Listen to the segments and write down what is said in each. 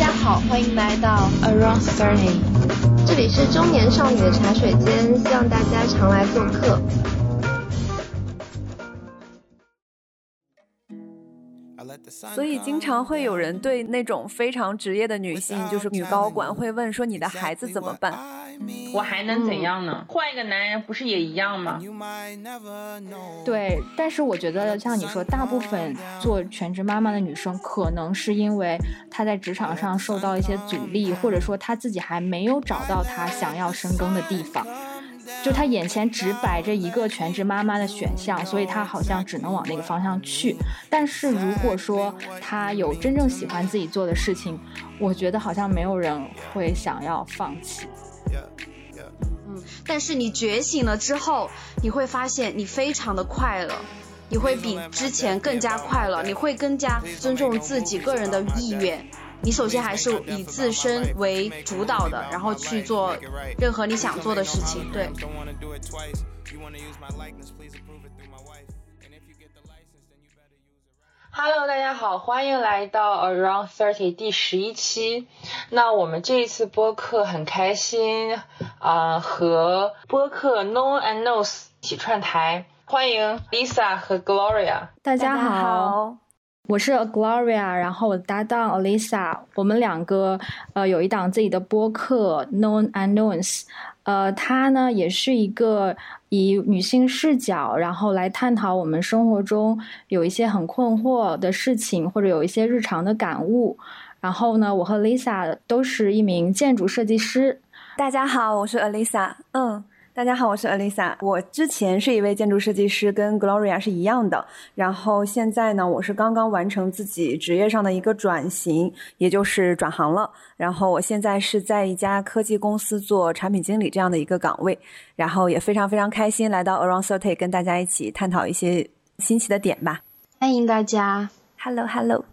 家好，欢迎来到 Around Thirty，这里是中年少女的茶水间，希望大家常来做客。所以经常会有人对那种非常职业的女性，就是女高管，会问说：“你的孩子怎么办？我还能怎样呢？换一个男人不是也一样吗？”对，但是我觉得像你说，大部分做全职妈妈的女生，可能是因为她在职场上受到一些阻力，或者说她自己还没有找到她想要深耕的地方。就她眼前只摆着一个全职妈妈的选项，所以她好像只能往那个方向去。但是如果说她有真正喜欢自己做的事情，我觉得好像没有人会想要放弃。嗯，但是你觉醒了之后，你会发现你非常的快乐，你会比之前更加快乐，你会更加尊重自己个人的意愿。你首先还是以自身为主导的，然后去做任何你想做的事情。对。Hello，大家好，欢迎来到 Around Thirty 第十一期。那我们这一次播客很开心啊，和播客 No and Knows 一起串台，欢迎 Lisa 和 Gloria。大家好。我是 Gloria，然后我的搭档 Alisa，我们两个呃有一档自己的播客 Known Unknowns，呃，它呢也是一个以女性视角，然后来探讨我们生活中有一些很困惑的事情，或者有一些日常的感悟。然后呢，我和 Lisa 都是一名建筑设计师。大家好，我是 Alisa，嗯。大家好，我是 Alisa。我之前是一位建筑设计师，跟 Gloria 是一样的。然后现在呢，我是刚刚完成自己职业上的一个转型，也就是转行了。然后我现在是在一家科技公司做产品经理这样的一个岗位。然后也非常非常开心来到 Around Thirty，跟大家一起探讨一些新奇的点吧。欢迎大家，Hello Hello。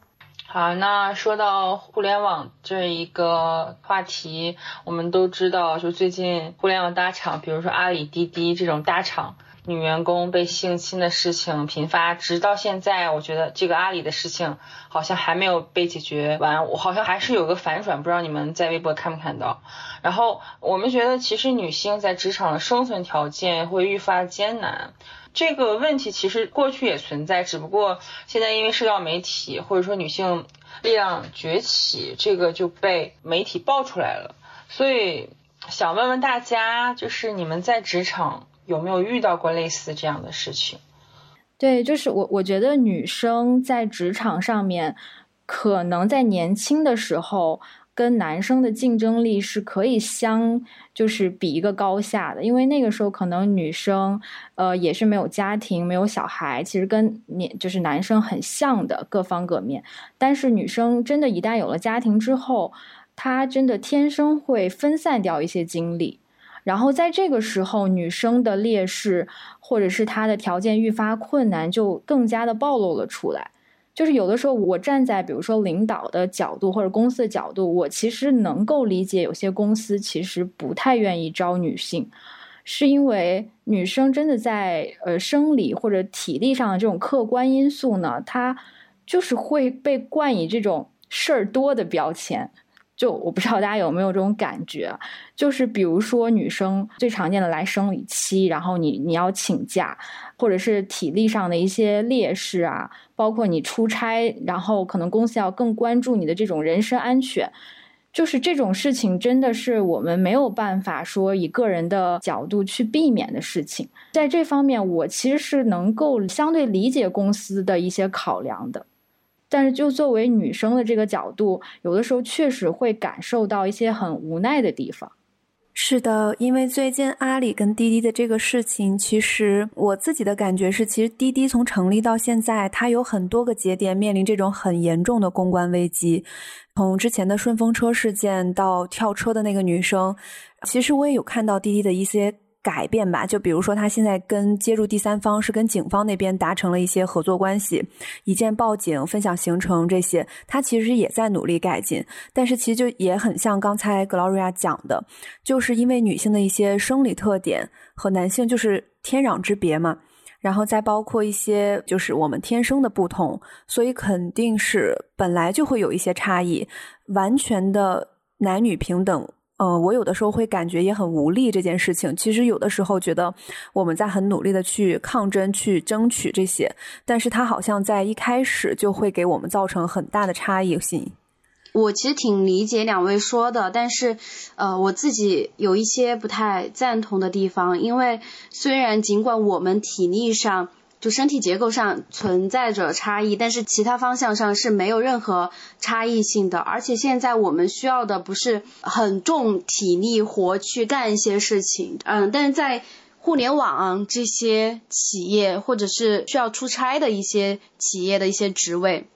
啊，那说到互联网这一个话题，我们都知道，就最近互联网大厂，比如说阿里、滴滴这种大厂，女员工被性侵的事情频发，直到现在，我觉得这个阿里的事情好像还没有被解决完，我好像还是有个反转，不知道你们在微博看没看到？然后我们觉得，其实女性在职场的生存条件会愈发艰难。这个问题其实过去也存在，只不过现在因为社交媒体或者说女性力量崛起，这个就被媒体爆出来了。所以想问问大家，就是你们在职场有没有遇到过类似这样的事情？对，就是我我觉得女生在职场上面，可能在年轻的时候。跟男生的竞争力是可以相，就是比一个高下的，因为那个时候可能女生，呃，也是没有家庭、没有小孩，其实跟年就是男生很像的各方各面。但是女生真的，一旦有了家庭之后，她真的天生会分散掉一些精力，然后在这个时候，女生的劣势或者是她的条件愈发困难，就更加的暴露了出来。就是有的时候，我站在比如说领导的角度或者公司的角度，我其实能够理解有些公司其实不太愿意招女性，是因为女生真的在呃生理或者体力上的这种客观因素呢，她就是会被冠以这种事儿多的标签。就我不知道大家有没有这种感觉，就是比如说女生最常见的来生理期，然后你你要请假，或者是体力上的一些劣势啊，包括你出差，然后可能公司要更关注你的这种人身安全，就是这种事情真的是我们没有办法说以个人的角度去避免的事情。在这方面，我其实是能够相对理解公司的一些考量的。但是，就作为女生的这个角度，有的时候确实会感受到一些很无奈的地方。是的，因为最近阿里跟滴滴的这个事情，其实我自己的感觉是，其实滴滴从成立到现在，它有很多个节点面临这种很严重的公关危机。从之前的顺风车事件到跳车的那个女生，其实我也有看到滴滴的一些。改变吧，就比如说他现在跟接入第三方是跟警方那边达成了一些合作关系，一键报警、分享行程这些，他其实也在努力改进。但是其实就也很像刚才 Gloria 讲的，就是因为女性的一些生理特点和男性就是天壤之别嘛。然后再包括一些就是我们天生的不同，所以肯定是本来就会有一些差异，完全的男女平等。呃，我有的时候会感觉也很无力。这件事情，其实有的时候觉得我们在很努力的去抗争、去争取这些，但是它好像在一开始就会给我们造成很大的差异性。我其实挺理解两位说的，但是，呃，我自己有一些不太赞同的地方，因为虽然尽管我们体力上。就身体结构上存在着差异，但是其他方向上是没有任何差异性的。而且现在我们需要的不是很重体力活去干一些事情，嗯，但是在互联网这些企业或者是需要出差的一些企业的一些职位，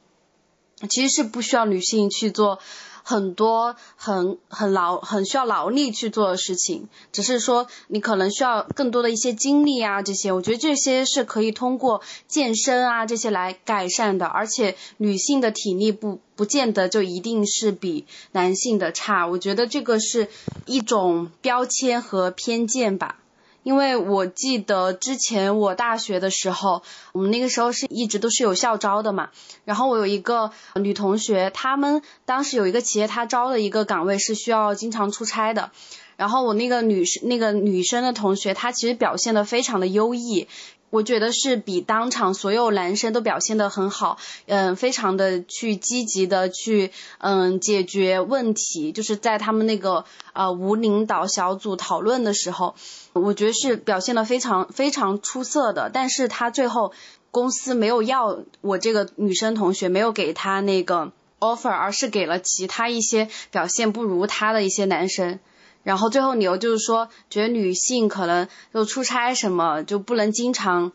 其实是不需要女性去做。很多很很劳很需要劳力去做的事情，只是说你可能需要更多的一些精力啊，这些我觉得这些是可以通过健身啊这些来改善的，而且女性的体力不不见得就一定是比男性的差，我觉得这个是一种标签和偏见吧。因为我记得之前我大学的时候，我们那个时候是一直都是有校招的嘛。然后我有一个女同学，她们当时有一个企业，她招的一个岗位是需要经常出差的。然后我那个女生那个女生的同学，她其实表现的非常的优异。我觉得是比当场所有男生都表现得很好，嗯，非常的去积极的去嗯解决问题，就是在他们那个呃无领导小组讨论的时候，我觉得是表现的非常非常出色的。但是他最后公司没有要我这个女生同学，没有给他那个 offer，而是给了其他一些表现不如他的一些男生。然后最后理由就是说，觉得女性可能就出差什么就不能经常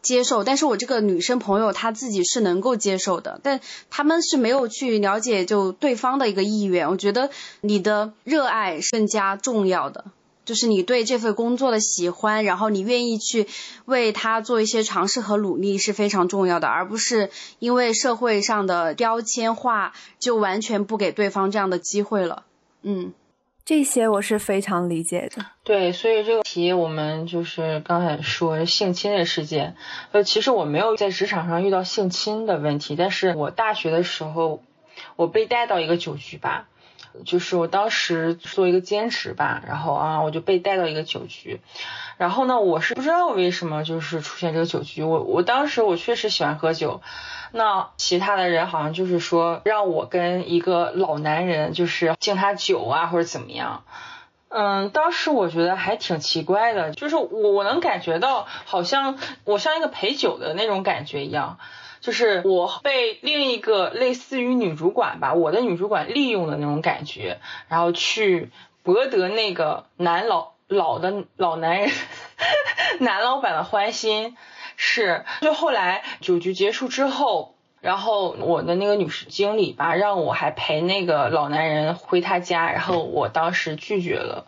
接受，但是我这个女生朋友她自己是能够接受的，但他们是没有去了解就对方的一个意愿。我觉得你的热爱更加重要的，就是你对这份工作的喜欢，然后你愿意去为他做一些尝试和努力是非常重要的，而不是因为社会上的标签化就完全不给对方这样的机会了。嗯。这些我是非常理解的。对，所以这个题我们就是刚才说性侵的事件，呃，其实我没有在职场上遇到性侵的问题，但是我大学的时候，我被带到一个酒局吧，就是我当时做一个兼职吧，然后啊，我就被带到一个酒局，然后呢，我是不知道为什么就是出现这个酒局，我我当时我确实喜欢喝酒。那其他的人好像就是说让我跟一个老男人就是敬他酒啊或者怎么样，嗯，当时我觉得还挺奇怪的，就是我我能感觉到好像我像一个陪酒的那种感觉一样，就是我被另一个类似于女主管吧，我的女主管利用的那种感觉，然后去博得那个男老老的老男人 男老板的欢心。是，就后来酒局结束之后，然后我的那个女士经理吧，让我还陪那个老男人回他家，然后我当时拒绝了。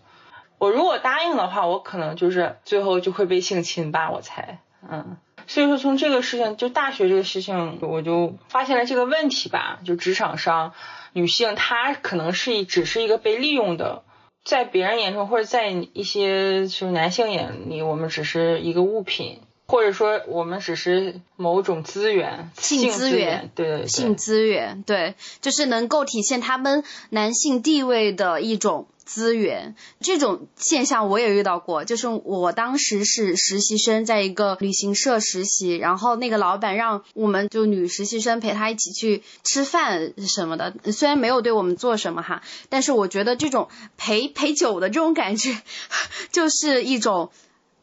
我如果答应的话，我可能就是最后就会被性侵吧，我猜。嗯，所以说从这个事情，就大学这个事情，我就发现了这个问题吧，就职场上女性她可能是一只是一个被利用的，在别人眼中或者在一些就是男性眼里，我们只是一个物品。或者说，我们只是某种资源，性资源，对对对，性资源，对，就是能够体现他们男性地位的一种资源。这种现象我也遇到过，就是我当时是实习生，在一个旅行社实习，然后那个老板让我们就女实习生陪他一起去吃饭什么的，虽然没有对我们做什么哈，但是我觉得这种陪陪酒的这种感觉，就是一种。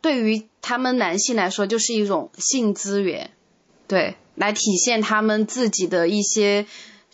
对于他们男性来说，就是一种性资源，对，来体现他们自己的一些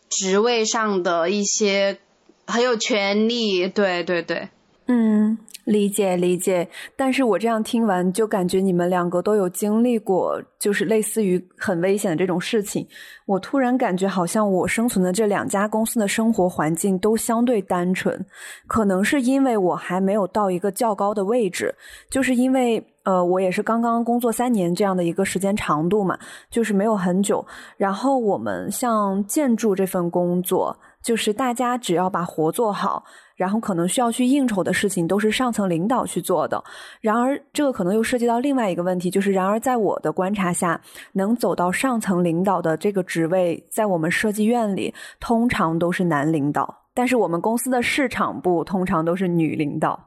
职位上的一些很有权利，对对对，嗯。理解理解，但是我这样听完就感觉你们两个都有经历过，就是类似于很危险的这种事情。我突然感觉好像我生存的这两家公司的生活环境都相对单纯，可能是因为我还没有到一个较高的位置，就是因为呃，我也是刚刚工作三年这样的一个时间长度嘛，就是没有很久。然后我们像建筑这份工作，就是大家只要把活做好，然后可能需要去应酬的事情都是上层领导去做的。然而，这个可能又涉及到另外一个问题，就是然而在我的观察下，能走到上层领导的这个职位，在我们设计院里通常都是男领导，但是我们公司的市场部通常都是女领导。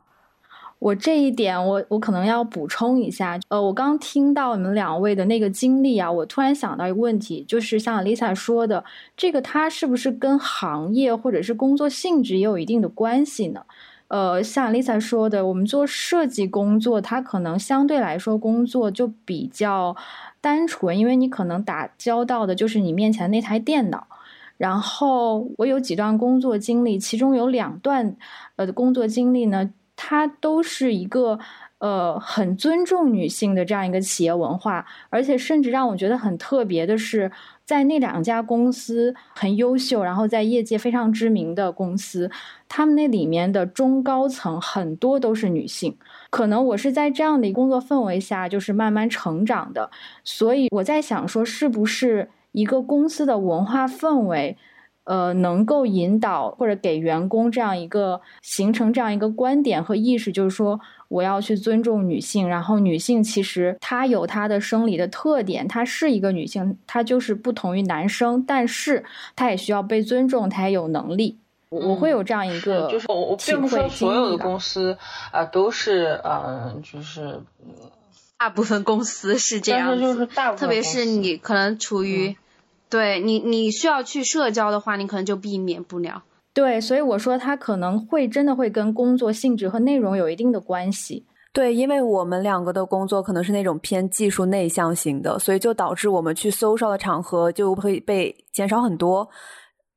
我这一点，我我可能要补充一下。呃，我刚听到你们两位的那个经历啊，我突然想到一个问题，就是像 Lisa 说的，这个它是不是跟行业或者是工作性质也有一定的关系呢？呃，像 Lisa 说的，我们做设计工作，它可能相对来说工作就比较单纯，因为你可能打交道的就是你面前那台电脑。然后我有几段工作经历，其中有两段呃工作经历呢。它都是一个呃很尊重女性的这样一个企业文化，而且甚至让我觉得很特别的是，在那两家公司很优秀，然后在业界非常知名的公司，他们那里面的中高层很多都是女性。可能我是在这样的一工作氛围下，就是慢慢成长的，所以我在想说，是不是一个公司的文化氛围？呃，能够引导或者给员工这样一个形成这样一个观点和意识，就是说我要去尊重女性，然后女性其实她有她的生理的特点，她是一个女性，她就是不同于男生，但是她也需要被尊重，她也有能力。我我会有这样一个，就是我我并不说所有的公司啊都是嗯，就是大部分公司是这样，就是大部分，特别是你可能处于。对你，你需要去社交的话，你可能就避免不了。对，所以我说他可能会真的会跟工作性质和内容有一定的关系。对，因为我们两个的工作可能是那种偏技术内向型的，所以就导致我们去 social 的场合就会被减少很多。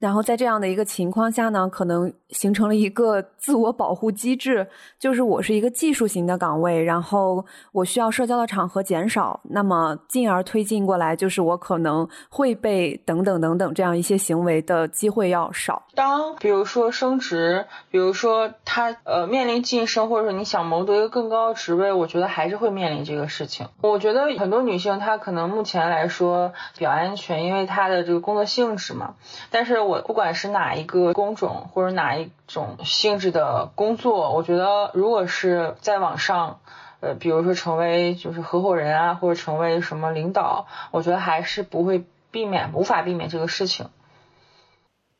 然后在这样的一个情况下呢，可能形成了一个自我保护机制，就是我是一个技术型的岗位，然后我需要社交的场合减少，那么进而推进过来，就是我可能会被等等等等这样一些行为的机会要少。当比如说升职，比如说他呃面临晋升，或者说你想谋得一个更高的职位，我觉得还是会面临这个事情。我觉得很多女性她可能目前来说比较安全，因为她的这个工作性质嘛，但是我。不管是哪一个工种或者哪一种性质的工作，我觉得如果是在网上，呃，比如说成为就是合伙人啊，或者成为什么领导，我觉得还是不会避免，无法避免这个事情。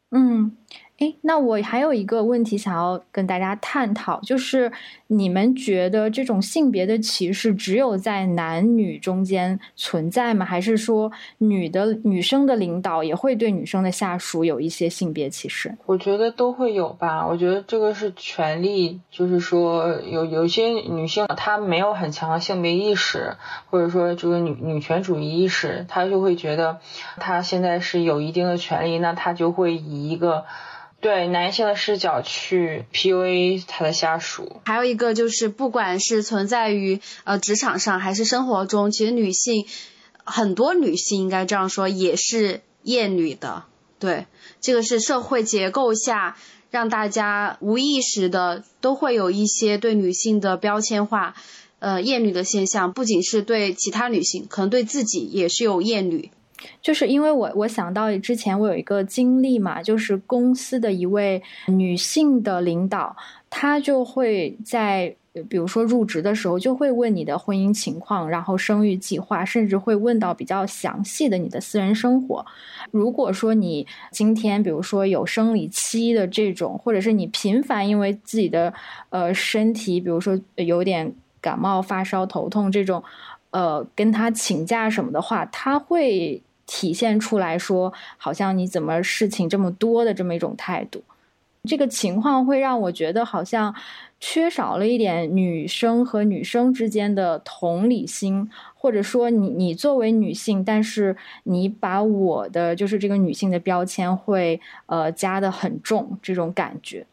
嗯。那我还有一个问题想要跟大家探讨，就是你们觉得这种性别的歧视只有在男女中间存在吗？还是说女的女生的领导也会对女生的下属有一些性别歧视？我觉得都会有吧。我觉得这个是权利，就是说有有些女性她没有很强的性别意识，或者说这个女女权主义意识，她就会觉得她现在是有一定的权利，那她就会以一个。对男性的视角去 PUA 他的下属，还有一个就是，不管是存在于呃职场上还是生活中，其实女性很多女性应该这样说，也是厌女的。对，这个是社会结构下让大家无意识的都会有一些对女性的标签化，呃厌女的现象，不仅是对其他女性，可能对自己也是有厌女。就是因为我我想到之前我有一个经历嘛，就是公司的一位女性的领导，她就会在比如说入职的时候就会问你的婚姻情况，然后生育计划，甚至会问到比较详细的你的私人生活。如果说你今天比如说有生理期的这种，或者是你频繁因为自己的呃身体，比如说有点感冒、发烧、头痛这种，呃，跟他请假什么的话，他会。体现出来说，好像你怎么事情这么多的这么一种态度，这个情况会让我觉得好像缺少了一点女生和女生之间的同理心，或者说你你作为女性，但是你把我的就是这个女性的标签会呃加的很重，这种感觉。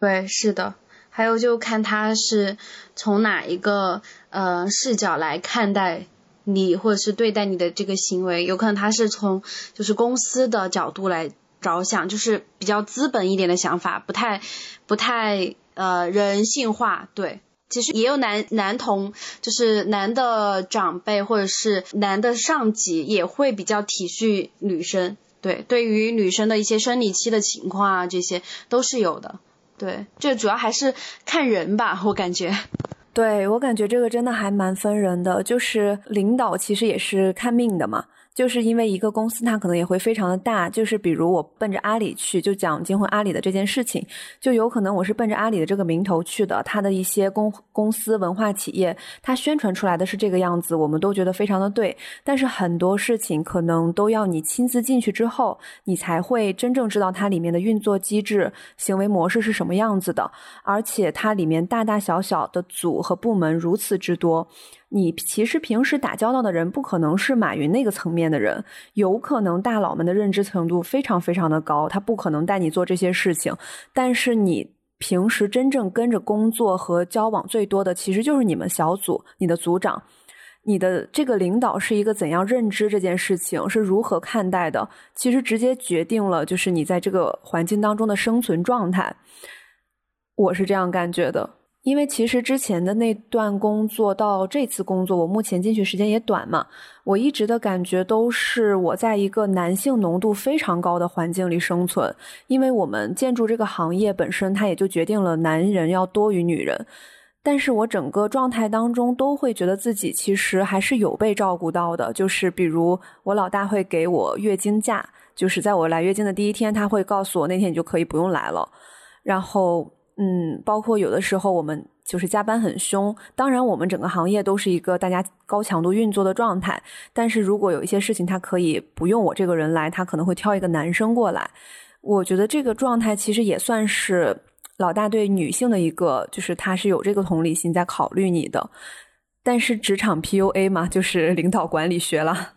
对，是的，还有就看他是从哪一个呃视角来看待。你或者是对待你的这个行为，有可能他是从就是公司的角度来着想，就是比较资本一点的想法，不太不太呃人性化。对其实也有男男同，就是男的长辈或者是男的上级也会比较体恤女生，对，对于女生的一些生理期的情况啊，这些都是有的。对，这主要还是看人吧，我感觉。对我感觉这个真的还蛮分人的，就是领导其实也是看命的嘛。就是因为一个公司，它可能也会非常的大。就是比如我奔着阿里去，就讲金婚阿里的这件事情，就有可能我是奔着阿里的这个名头去的。它的一些公公司文化企业，它宣传出来的是这个样子，我们都觉得非常的对。但是很多事情可能都要你亲自进去之后，你才会真正知道它里面的运作机制、行为模式是什么样子的。而且它里面大大小小的组和部门如此之多。你其实平时打交道的人不可能是马云那个层面的人，有可能大佬们的认知程度非常非常的高，他不可能带你做这些事情。但是你平时真正跟着工作和交往最多的，其实就是你们小组、你的组长、你的这个领导是一个怎样认知这件事情，是如何看待的，其实直接决定了就是你在这个环境当中的生存状态。我是这样感觉的。因为其实之前的那段工作到这次工作，我目前进去时间也短嘛，我一直的感觉都是我在一个男性浓度非常高的环境里生存。因为我们建筑这个行业本身，它也就决定了男人要多于女人。但是我整个状态当中都会觉得自己其实还是有被照顾到的，就是比如我老大会给我月经假，就是在我来月经的第一天，他会告诉我那天你就可以不用来了，然后。嗯，包括有的时候我们就是加班很凶，当然我们整个行业都是一个大家高强度运作的状态。但是如果有一些事情他可以不用我这个人来，他可能会挑一个男生过来。我觉得这个状态其实也算是老大对女性的一个，就是他是有这个同理心在考虑你的。但是职场 PUA 嘛，就是领导管理学了。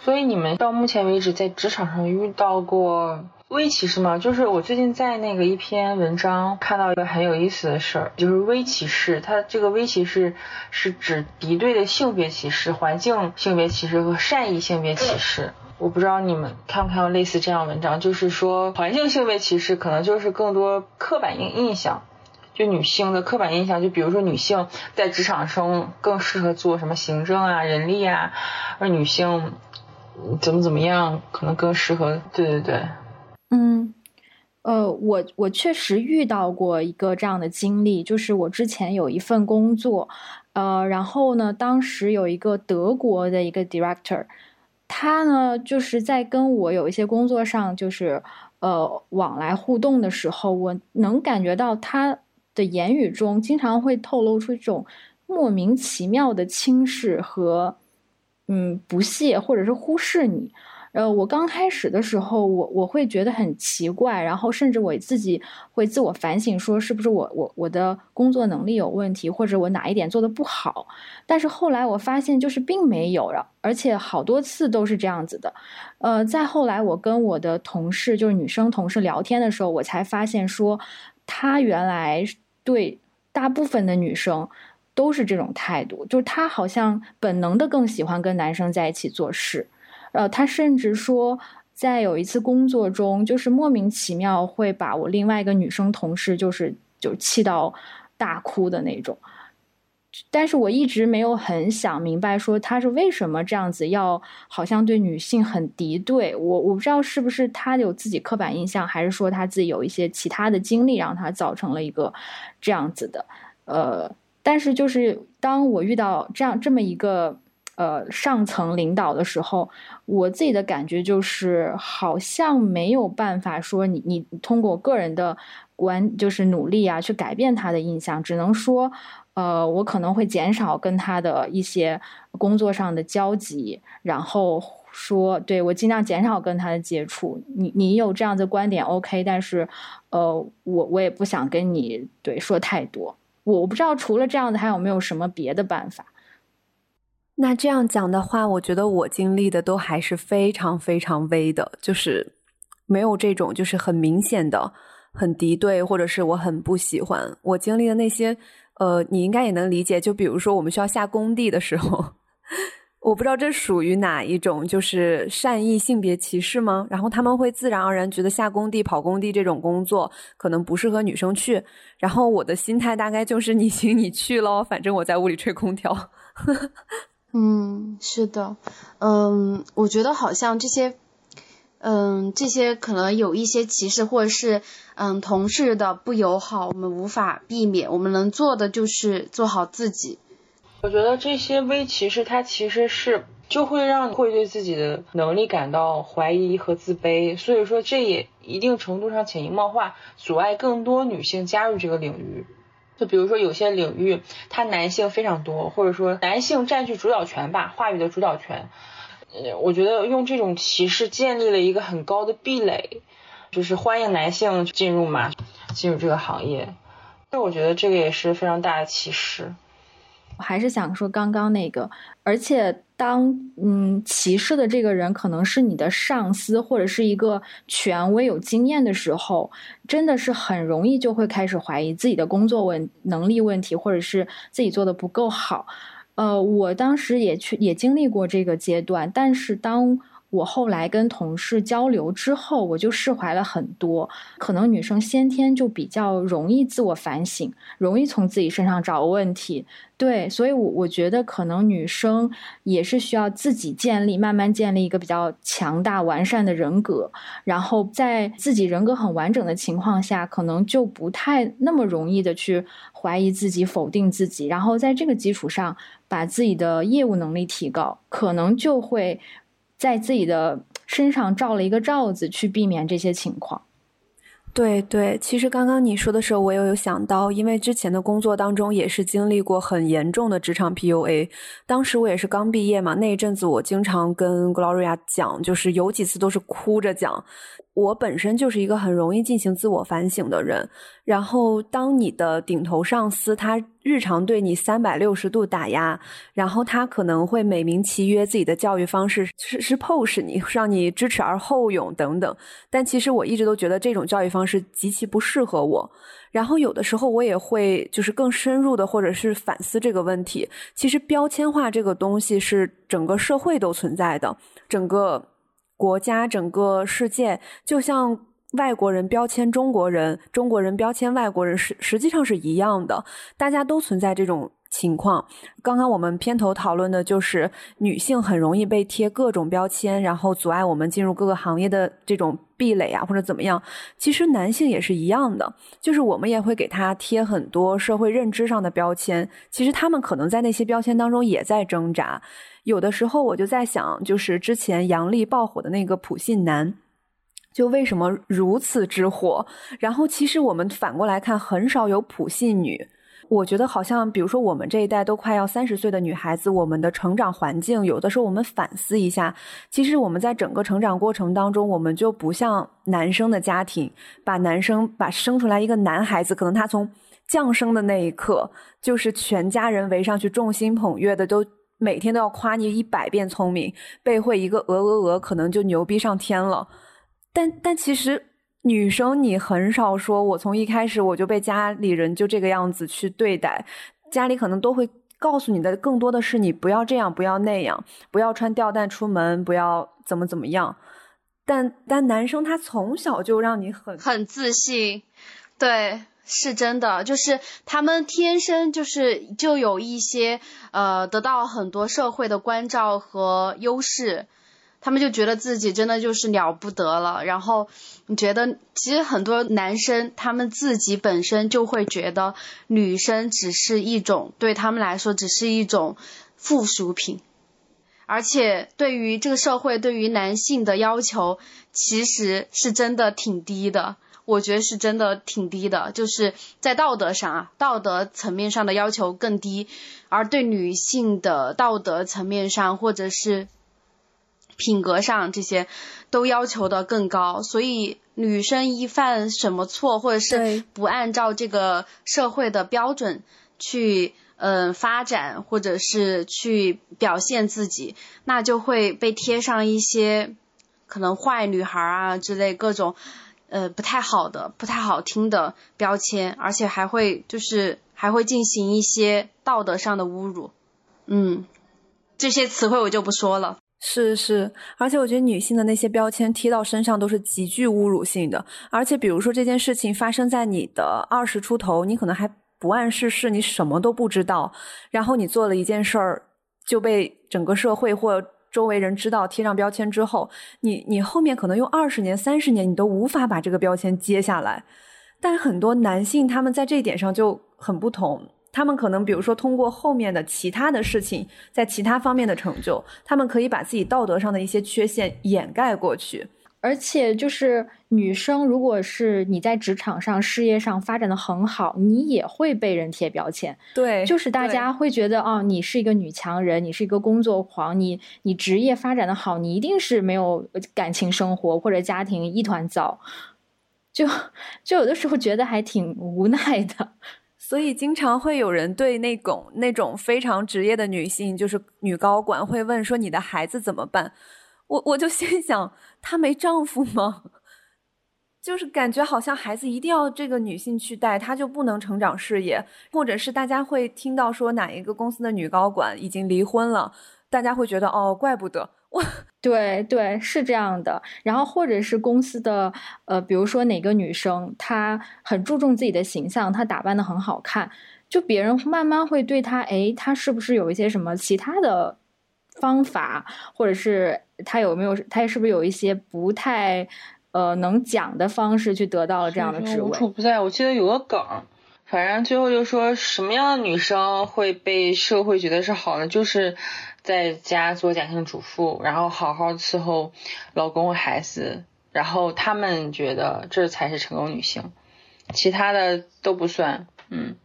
所以你们到目前为止在职场上遇到过？微歧视吗？就是我最近在那个一篇文章看到一个很有意思的事儿，就是微歧视。它这个微歧视是指敌对的性别歧视、环境性别歧视和善意性别歧视。我不知道你们看不看过类似这样文章，就是说环境性别歧视可能就是更多刻板印印象，就女性的刻板印象，就比如说女性在职场中更适合做什么行政啊、人力啊，而女性怎么怎么样可能更适合。对对对。嗯，呃，我我确实遇到过一个这样的经历，就是我之前有一份工作，呃，然后呢，当时有一个德国的一个 director，他呢就是在跟我有一些工作上就是呃往来互动的时候，我能感觉到他的言语中经常会透露出一种莫名其妙的轻视和嗯不屑，或者是忽视你。呃，我刚开始的时候，我我会觉得很奇怪，然后甚至我自己会自我反省，说是不是我我我的工作能力有问题，或者我哪一点做的不好。但是后来我发现，就是并没有，而且好多次都是这样子的。呃，再后来我跟我的同事，就是女生同事聊天的时候，我才发现说，她原来对大部分的女生都是这种态度，就是他好像本能的更喜欢跟男生在一起做事。呃，他甚至说，在有一次工作中，就是莫名其妙会把我另外一个女生同事，就是就气到大哭的那种。但是我一直没有很想明白，说他是为什么这样子，要好像对女性很敌对。我我不知道是不是他有自己刻板印象，还是说他自己有一些其他的经历，让他造成了一个这样子的。呃，但是就是当我遇到这样这么一个。呃，上层领导的时候，我自己的感觉就是，好像没有办法说你你通过个人的关就是努力啊，去改变他的印象，只能说，呃，我可能会减少跟他的一些工作上的交集，然后说，对我尽量减少跟他的接触。你你有这样的观点，OK，但是，呃，我我也不想跟你对说太多。我不知道除了这样子，还有没有什么别的办法。那这样讲的话，我觉得我经历的都还是非常非常微的，就是没有这种就是很明显的很敌对，或者是我很不喜欢我经历的那些。呃，你应该也能理解，就比如说我们需要下工地的时候，我不知道这属于哪一种，就是善意性别歧视吗？然后他们会自然而然觉得下工地、跑工地这种工作可能不适合女生去。然后我的心态大概就是你行你去喽，反正我在屋里吹空调。嗯，是的，嗯，我觉得好像这些，嗯，这些可能有一些歧视或者是嗯同事的不友好，我们无法避免，我们能做的就是做好自己。我觉得这些微歧视，它其实是就会让会对自己的能力感到怀疑和自卑，所以说这也一定程度上潜移默化阻碍更多女性加入这个领域。就比如说有些领域，它男性非常多，或者说男性占据主导权吧，话语的主导权。呃，我觉得用这种歧视建立了一个很高的壁垒，就是欢迎男性进入嘛，进入这个行业。那我觉得这个也是非常大的歧视。我还是想说刚刚那个，而且当嗯歧视的这个人可能是你的上司或者是一个权威有经验的时候，真的是很容易就会开始怀疑自己的工作问能力问题，或者是自己做的不够好。呃，我当时也去也经历过这个阶段，但是当。我后来跟同事交流之后，我就释怀了很多。可能女生先天就比较容易自我反省，容易从自己身上找问题。对，所以，我我觉得可能女生也是需要自己建立，慢慢建立一个比较强大、完善的人格。然后，在自己人格很完整的情况下，可能就不太那么容易的去怀疑自己、否定自己。然后，在这个基础上，把自己的业务能力提高，可能就会。在自己的身上罩了一个罩子，去避免这些情况。对对，其实刚刚你说的时候，我也有想到，因为之前的工作当中也是经历过很严重的职场 PUA。当时我也是刚毕业嘛，那一阵子我经常跟 Gloria 讲，就是有几次都是哭着讲。我本身就是一个很容易进行自我反省的人，然后当你的顶头上司他日常对你三百六十度打压，然后他可能会美名其曰自己的教育方式是是 push 你，让你知耻而后勇等等，但其实我一直都觉得这种教育方式极其不适合我。然后有的时候我也会就是更深入的或者是反思这个问题，其实标签化这个东西是整个社会都存在的，整个。国家整个世界就像外国人标签中国人，中国人标签外国人，实实际上是一样的，大家都存在这种情况。刚刚我们片头讨论的就是女性很容易被贴各种标签，然后阻碍我们进入各个行业的这种壁垒啊，或者怎么样。其实男性也是一样的，就是我们也会给他贴很多社会认知上的标签，其实他们可能在那些标签当中也在挣扎。有的时候我就在想，就是之前杨笠爆火的那个普信男，就为什么如此之火？然后其实我们反过来看，很少有普信女。我觉得好像，比如说我们这一代都快要三十岁的女孩子，我们的成长环境，有的时候我们反思一下，其实我们在整个成长过程当中，我们就不像男生的家庭，把男生把生出来一个男孩子，可能他从降生的那一刻，就是全家人围上去众星捧月的都。每天都要夸你一百遍聪明，背会一个鹅鹅鹅，可能就牛逼上天了。但但其实女生你很少说，我从一开始我就被家里人就这个样子去对待，家里可能都会告诉你的更多的是你不要这样，不要那样，不要穿吊带出门，不要怎么怎么样。但但男生他从小就让你很很自信，对。是真的，就是他们天生就是就有一些呃得到很多社会的关照和优势，他们就觉得自己真的就是了不得了。然后你觉得，其实很多男生他们自己本身就会觉得女生只是一种对他们来说只是一种附属品，而且对于这个社会对于男性的要求其实是真的挺低的。我觉得是真的挺低的，就是在道德上啊，道德层面上的要求更低，而对女性的道德层面上或者是品格上这些都要求的更高。所以女生一犯什么错，或者是不按照这个社会的标准去嗯发展，或者是去表现自己，那就会被贴上一些可能坏女孩啊之类各种。呃，不太好的、不太好听的标签，而且还会就是还会进行一些道德上的侮辱，嗯。这些词汇我就不说了。是是，而且我觉得女性的那些标签贴到身上都是极具侮辱性的。而且比如说这件事情发生在你的二十出头，你可能还不谙世事，你什么都不知道，然后你做了一件事儿就被整个社会或周围人知道，贴上标签之后，你你后面可能用二十年、三十年，你都无法把这个标签揭下来。但很多男性他们在这一点上就很不同。他们可能，比如说，通过后面的其他的事情，在其他方面的成就，他们可以把自己道德上的一些缺陷掩盖过去。而且，就是女生，如果是你在职场上、事业上发展的很好，你也会被人贴标签。对，就是大家会觉得，哦，你是一个女强人，你是一个工作狂，你你职业发展的好，你一定是没有感情生活或者家庭一团糟。就就有的时候觉得还挺无奈的。所以经常会有人对那种那种非常职业的女性，就是女高管，会问说：“你的孩子怎么办？”我我就心想，她没丈夫吗？就是感觉好像孩子一定要这个女性去带，她就不能成长事业，或者是大家会听到说哪一个公司的女高管已经离婚了，大家会觉得哦，怪不得。我 对对是这样的，然后或者是公司的呃，比如说哪个女生她很注重自己的形象，她打扮的很好看，就别人慢慢会对她，哎，她是不是有一些什么其他的方法，或者是她有没有，她是不是有一些不太呃能讲的方式去得到了这样的职位？无处不在。我记得有个梗，反正最后就说什么样的女生会被社会觉得是好呢，就是。在家做家庭主妇，然后好好伺候老公孩子，然后他们觉得这才是成功女性，其他的都不算。嗯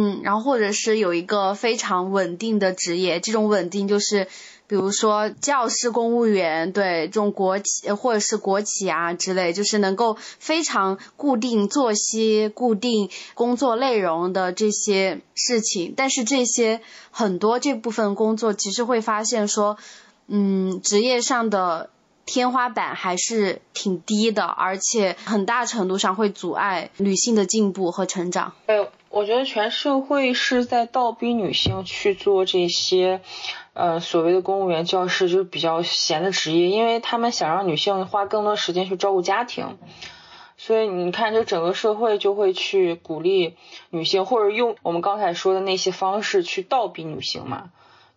嗯，然后或者是有一个非常稳定的职业，这种稳定就是。比如说教师、公务员，对这种国企或者是国企啊之类，就是能够非常固定作息、固定工作内容的这些事情。但是这些很多这部分工作，其实会发现说，嗯，职业上的天花板还是挺低的，而且很大程度上会阻碍女性的进步和成长。我觉得全社会是在倒逼女性去做这些。呃，所谓的公务员、教师就是比较闲的职业，因为他们想让女性花更多时间去照顾家庭，所以你看，这整个社会就会去鼓励女性，或者用我们刚才说的那些方式去倒逼女性嘛。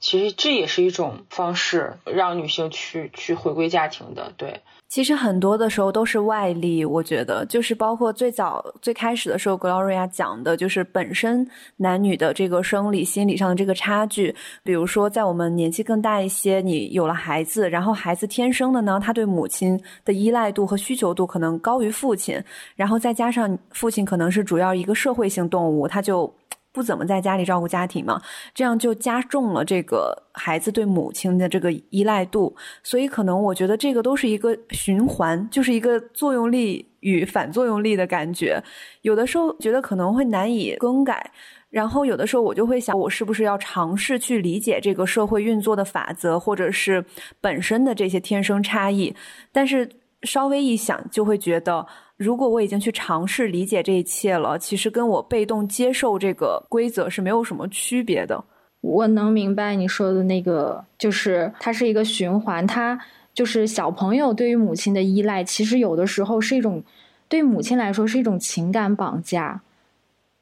其实这也是一种方式，让女性去去回归家庭的，对。其实很多的时候都是外力，我觉得就是包括最早最开始的时候，Gloria 讲的就是本身男女的这个生理心理上的这个差距。比如说，在我们年纪更大一些，你有了孩子，然后孩子天生的呢，他对母亲的依赖度和需求度可能高于父亲，然后再加上父亲可能是主要一个社会性动物，他就。不怎么在家里照顾家庭嘛，这样就加重了这个孩子对母亲的这个依赖度，所以可能我觉得这个都是一个循环，就是一个作用力与反作用力的感觉。有的时候觉得可能会难以更改，然后有的时候我就会想，我是不是要尝试去理解这个社会运作的法则，或者是本身的这些天生差异？但是稍微一想，就会觉得。如果我已经去尝试理解这一切了，其实跟我被动接受这个规则是没有什么区别的。我能明白你说的那个，就是它是一个循环，它就是小朋友对于母亲的依赖，其实有的时候是一种对母亲来说是一种情感绑架，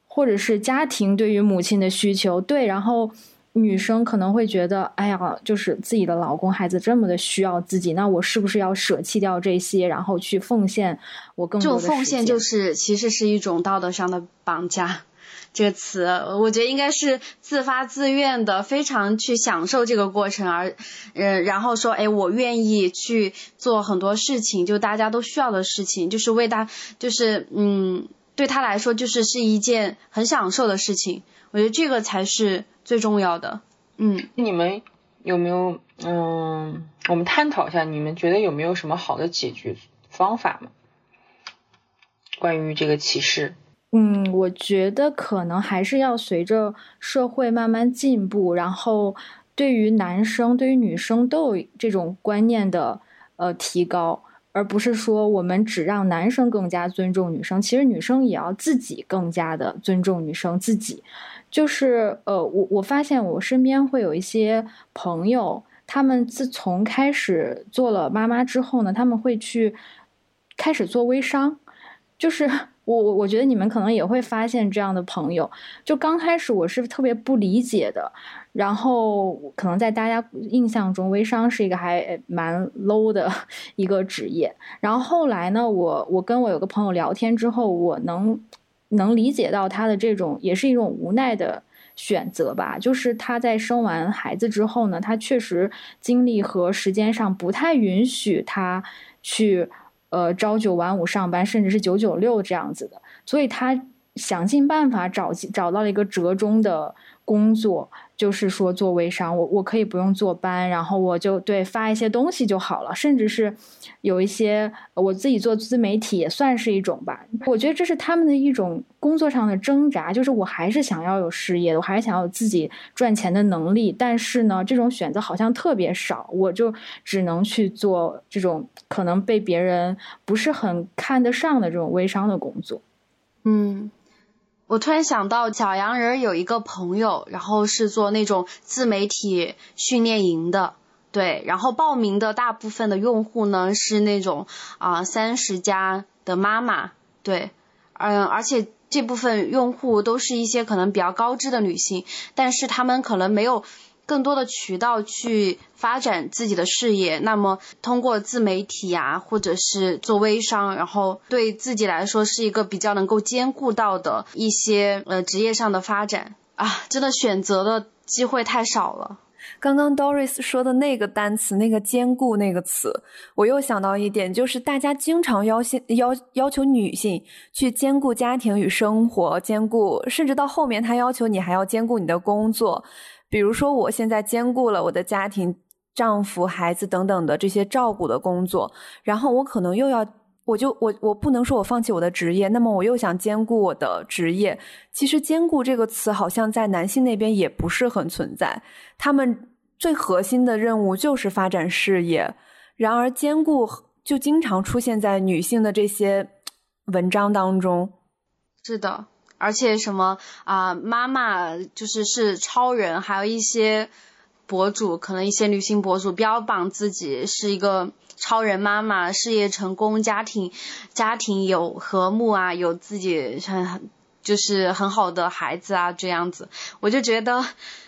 或者是家庭对于母亲的需求。对，然后。女生可能会觉得，哎呀，就是自己的老公、孩子这么的需要自己，那我是不是要舍弃掉这些，然后去奉献我更多的？这种奉献就是其实是一种道德上的绑架。这个词，我觉得应该是自发自愿的，非常去享受这个过程，而，嗯，然后说，哎，我愿意去做很多事情，就大家都需要的事情，就是为大，就是，嗯，对他来说，就是是一件很享受的事情。我觉得这个才是。最重要的，嗯，你们有没有，嗯，我们探讨一下，你们觉得有没有什么好的解决方法吗？关于这个歧视，嗯，我觉得可能还是要随着社会慢慢进步，然后对于男生、对于女生都有这种观念的呃提高。而不是说我们只让男生更加尊重女生。其实女生也要自己更加的尊重女生自己。就是呃，我我发现我身边会有一些朋友，他们自从开始做了妈妈之后呢，他们会去开始做微商。就是我我我觉得你们可能也会发现这样的朋友。就刚开始我是特别不理解的。然后可能在大家印象中，微商是一个还蛮 low 的 一个职业。然后后来呢，我我跟我有个朋友聊天之后，我能能理解到他的这种也是一种无奈的选择吧。就是他在生完孩子之后呢，他确实精力和时间上不太允许他去呃朝九晚五上班，甚至是九九六这样子的。所以他想尽办法找找到了一个折中的工作。就是说做微商，我我可以不用坐班，然后我就对发一些东西就好了，甚至是有一些我自己做自媒体也算是一种吧。我觉得这是他们的一种工作上的挣扎，就是我还是想要有事业，我还是想要自己赚钱的能力，但是呢，这种选择好像特别少，我就只能去做这种可能被别人不是很看得上的这种微商的工作。嗯。我突然想到，小洋人有一个朋友，然后是做那种自媒体训练营的，对，然后报名的大部分的用户呢是那种啊三十加的妈妈，对，嗯，而且这部分用户都是一些可能比较高知的女性，但是她们可能没有。更多的渠道去发展自己的事业，那么通过自媒体呀，或者是做微商，然后对自己来说是一个比较能够兼顾到的一些呃职业上的发展啊，真的选择的机会太少了。刚刚 Doris 说的那个单词，那个兼顾那个词，我又想到一点，就是大家经常要求要要求女性去兼顾家庭与生活，兼顾，甚至到后面他要求你还要兼顾你的工作。比如说，我现在兼顾了我的家庭、丈夫、孩子等等的这些照顾的工作，然后我可能又要，我就我我不能说我放弃我的职业，那么我又想兼顾我的职业。其实“兼顾”这个词好像在男性那边也不是很存在，他们最核心的任务就是发展事业。然而，兼顾就经常出现在女性的这些文章当中。是的。而且什么啊，妈妈就是是超人，还有一些博主，可能一些女性博主标榜自己是一个超人妈妈，事业成功，家庭家庭有和睦啊，有自己很就是很好的孩子啊，这样子，我就觉得，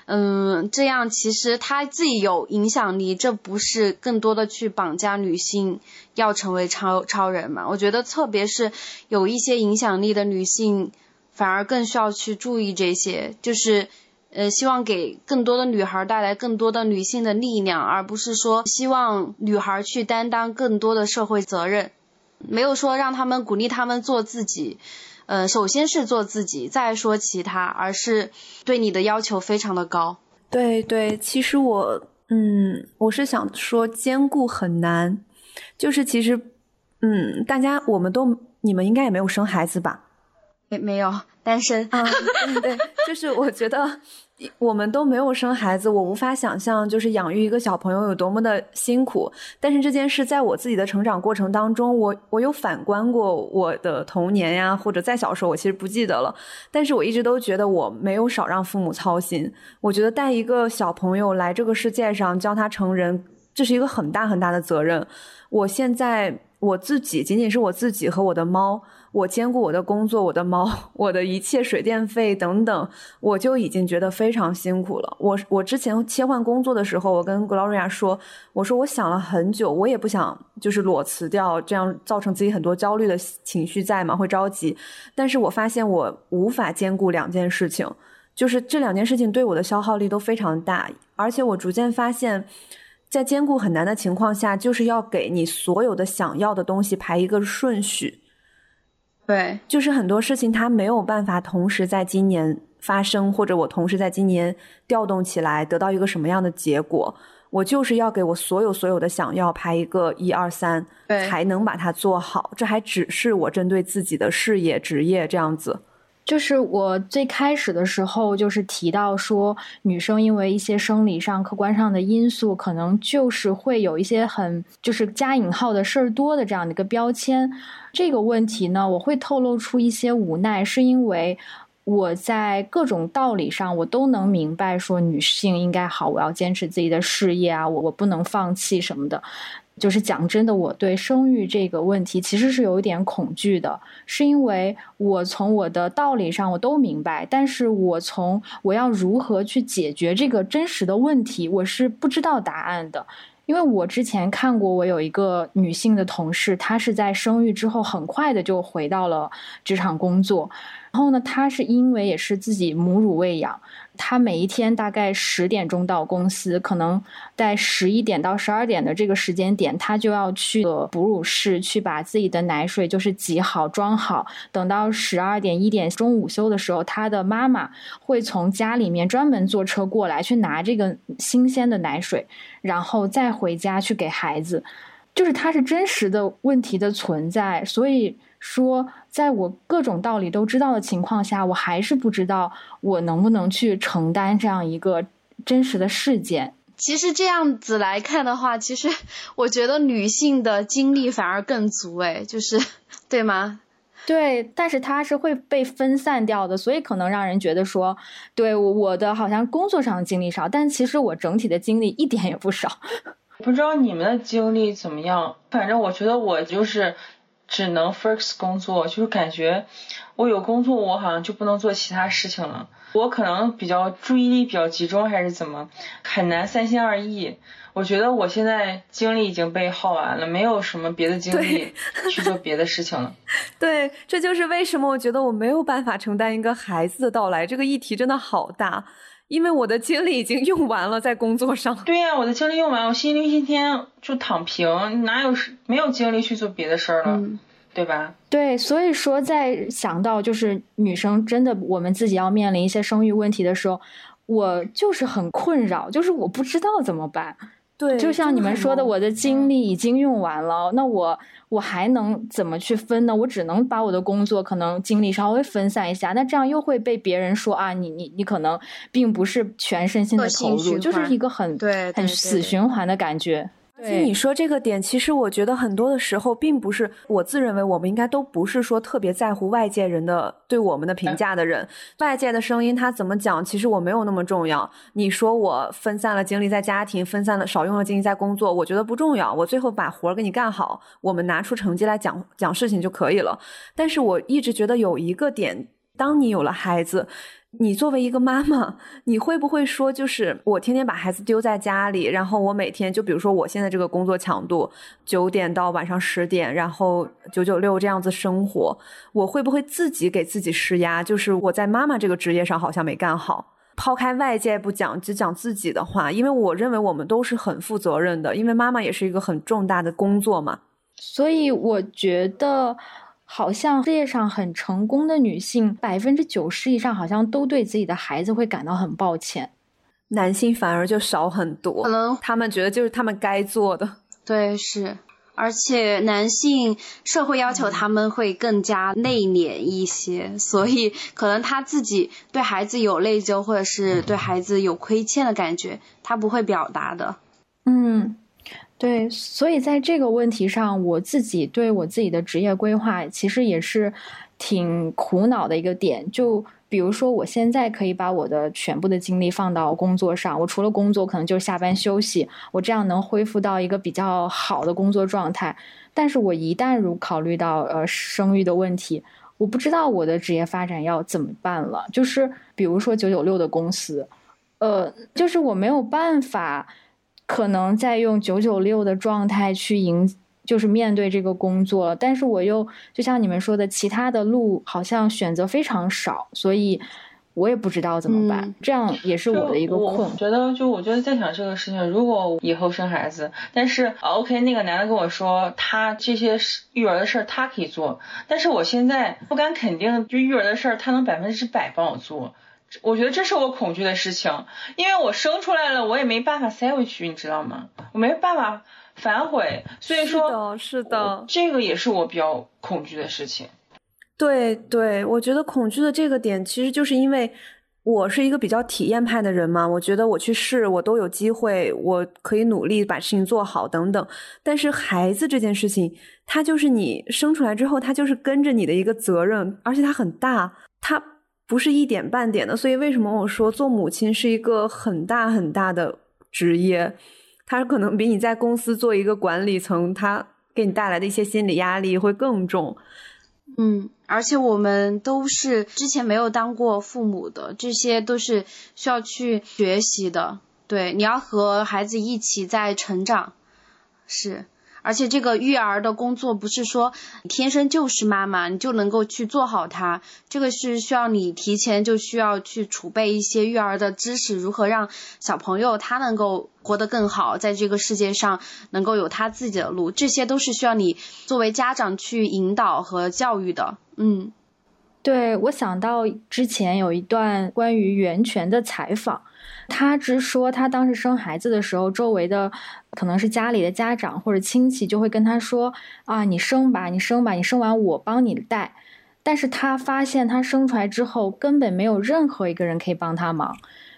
嗯，这样其实他自己有影响力，这不是更多的去绑架女性要成为超超人嘛？我觉得特别是有一些影响力的女性。反而更需要去注意这些，就是，呃，希望给更多的女孩带来更多的女性的力量，而不是说希望女孩去担当更多的社会责任。没有说让他们鼓励他们做自己，呃，首先是做自己，再说其他，而是对你的要求非常的高。对对，其实我，嗯，我是想说兼顾很难，就是其实，嗯，大家我们都，你们应该也没有生孩子吧？没有单身啊，对，就是我觉得我们都没有生孩子，我无法想象就是养育一个小朋友有多么的辛苦。但是这件事在我自己的成长过程当中，我我有反观过我的童年呀，或者再小时候，我其实不记得了。但是我一直都觉得我没有少让父母操心。我觉得带一个小朋友来这个世界上，教他成人，这是一个很大很大的责任。我现在我自己，仅仅是我自己和我的猫。我兼顾我的工作，我的猫，我的一切水电费等等，我就已经觉得非常辛苦了。我我之前切换工作的时候，我跟 Gloria 说，我说我想了很久，我也不想就是裸辞掉，这样造成自己很多焦虑的情绪在嘛，会着急。但是我发现我无法兼顾两件事情，就是这两件事情对我的消耗力都非常大，而且我逐渐发现，在兼顾很难的情况下，就是要给你所有的想要的东西排一个顺序。对，就是很多事情它没有办法同时在今年发生，或者我同时在今年调动起来得到一个什么样的结果，我就是要给我所有所有的想要排一个一二三，对，才能把它做好。这还只是我针对自己的事业职业这样子。就是我最开始的时候，就是提到说，女生因为一些生理上、客观上的因素，可能就是会有一些很就是加引号的事儿多的这样的一个标签。这个问题呢，我会透露出一些无奈，是因为我在各种道理上，我都能明白说，女性应该好，我要坚持自己的事业啊，我我不能放弃什么的。就是讲真的，我对生育这个问题其实是有一点恐惧的，是因为我从我的道理上我都明白，但是我从我要如何去解决这个真实的问题，我是不知道答案的。因为我之前看过，我有一个女性的同事，她是在生育之后很快的就回到了职场工作，然后呢，她是因为也是自己母乳喂养。他每一天大概十点钟到公司，可能在十一点到十二点的这个时间点，他就要去哺乳室去把自己的奶水就是挤好装好。等到十二点一点中午休的时候，他的妈妈会从家里面专门坐车过来去拿这个新鲜的奶水，然后再回家去给孩子。就是它是真实的问题的存在，所以。说，在我各种道理都知道的情况下，我还是不知道我能不能去承担这样一个真实的事件。其实这样子来看的话，其实 我觉得女性的精力反而更足，哎，就是对吗？对，但是它是会被分散掉的，所以可能让人觉得说，对我的好像工作上的精力少，但其实我整体的精力一点也不少。不知道你们的经历怎么样？反正我觉得我就是。只能 focus 工作，就是感觉我有工作，我好像就不能做其他事情了。我可能比较注意力比较集中，还是怎么，很难三心二意。我觉得我现在精力已经被耗完了，没有什么别的精力去做别的事情了。对，这就是为什么我觉得我没有办法承担一个孩子的到来。这个议题真的好大。因为我的精力已经用完了，在工作上。对呀，我的精力用完，我星期六、星期天就躺平，哪有没有精力去做别的事儿了，对吧？对，所以说在想到就是女生真的我们自己要面临一些生育问题的时候，我就是很困扰，就是我不知道怎么办。对，就像你们说的，我的精力已经用完了，那我我还能怎么去分呢？我只能把我的工作可能精力稍微分散一下，那这样又会被别人说啊，你你你可能并不是全身心的投入，就是一个很很死循环的感觉。而且你说这个点，其实我觉得很多的时候，并不是我自认为我们应该都不是说特别在乎外界人的对我们的评价的人。外界的声音他怎么讲，其实我没有那么重要。你说我分散了精力在家庭，分散了少用了精力在工作，我觉得不重要。我最后把活儿给你干好，我们拿出成绩来讲讲事情就可以了。但是我一直觉得有一个点，当你有了孩子。你作为一个妈妈，你会不会说，就是我天天把孩子丢在家里，然后我每天就比如说我现在这个工作强度，九点到晚上十点，然后九九六这样子生活，我会不会自己给自己施压？就是我在妈妈这个职业上好像没干好。抛开外界不讲，只讲自己的话，因为我认为我们都是很负责任的，因为妈妈也是一个很重大的工作嘛。所以我觉得。好像事业上很成功的女性，百分之九十以上好像都对自己的孩子会感到很抱歉，男性反而就少很多。可能他们觉得就是他们该做的。对，是，而且男性社会要求他们会更加内敛一些，所以可能他自己对孩子有内疚，或者是对孩子有亏欠的感觉，他不会表达的。嗯。对，所以在这个问题上，我自己对我自己的职业规划其实也是挺苦恼的一个点。就比如说，我现在可以把我的全部的精力放到工作上，我除了工作，可能就是下班休息，我这样能恢复到一个比较好的工作状态。但是我一旦如考虑到呃生育的问题，我不知道我的职业发展要怎么办了。就是比如说九九六的公司，呃，就是我没有办法。可能在用九九六的状态去迎，就是面对这个工作，但是我又就像你们说的，其他的路好像选择非常少，所以我也不知道怎么办。这样也是我的一个困。我觉得，就我觉得在想这个事情，如果以后生孩子，但是 OK，那个男的跟我说，他这些育儿的事儿他可以做，但是我现在不敢肯定，就育儿的事儿他能百分之百帮我做。我觉得这是我恐惧的事情，因为我生出来了，我也没办法塞回去，你知道吗？我没办法反悔，所以说，是的，这个也是我比较恐惧的事情。对对，我觉得恐惧的这个点，其实就是因为我是一个比较体验派的人嘛。我觉得我去试，我都有机会，我可以努力把事情做好等等。但是孩子这件事情，他就是你生出来之后，他就是跟着你的一个责任，而且他很大，他不是一点半点的。所以为什么我说做母亲是一个很大很大的职业？它可能比你在公司做一个管理层，它给你带来的一些心理压力会更重。嗯，而且我们都是之前没有当过父母的，这些都是需要去学习的。对，你要和孩子一起在成长，是。而且这个育儿的工作不是说天生就是妈妈，你就能够去做好它。这个是需要你提前就需要去储备一些育儿的知识，如何让小朋友他能够活得更好，在这个世界上能够有他自己的路，这些都是需要你作为家长去引导和教育的。嗯，对我想到之前有一段关于袁泉的采访。他只说，他当时生孩子的时候，周围的可能是家里的家长或者亲戚就会跟他说：“啊，你生吧，你生吧，你生完我帮你带。”但是他发现他生出来之后，根本没有任何一个人可以帮他忙，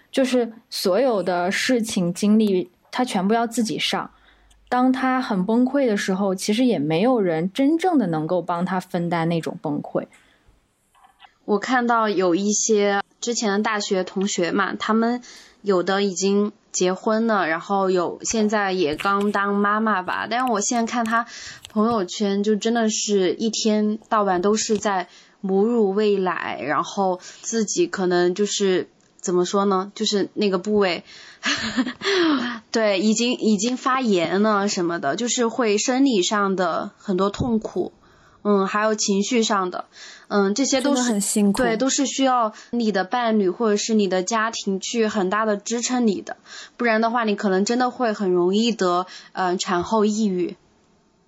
就是所有的事情经历他全部要自己上。当他很崩溃的时候，其实也没有人真正的能够帮他分担那种崩溃。我看到有一些之前的大学同学嘛，他们。有的已经结婚了，然后有现在也刚当妈妈吧。但是我现在看他朋友圈，就真的是一天到晚都是在母乳喂奶，然后自己可能就是怎么说呢，就是那个部位，对，已经已经发炎了什么的，就是会生理上的很多痛苦。嗯，还有情绪上的，嗯，这些都是很辛苦，对，都是需要你的伴侣或者是你的家庭去很大的支撑你的，不然的话，你可能真的会很容易得嗯产后抑郁，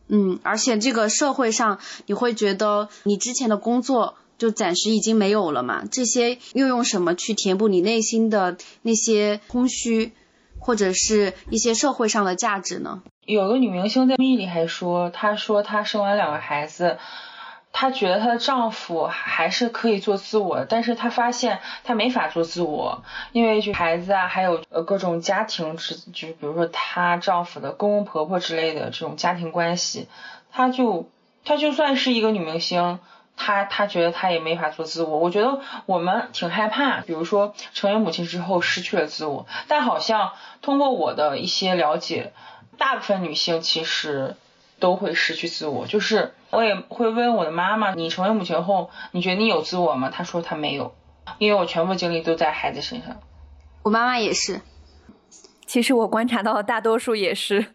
嗯，而且这个社会上你会觉得你之前的工作就暂时已经没有了嘛，这些又用什么去填补你内心的那些空虚，或者是一些社会上的价值呢？有个女明星在综艺里还说，她说她生完两个孩子，她觉得她的丈夫还是可以做自我，但是她发现她没法做自我，因为就孩子啊，还有呃各种家庭之，就比如说她丈夫的公公婆婆之类的这种家庭关系，她就她就算是一个女明星，她她觉得她也没法做自我。我觉得我们挺害怕，比如说成为母亲之后失去了自我，但好像通过我的一些了解。大部分女性其实都会失去自我，就是我也会问我的妈妈，你成为母亲后，你觉得你有自我吗？她说她没有，因为我全部精力都在孩子身上。我妈妈也是，其实我观察到的大多数也是，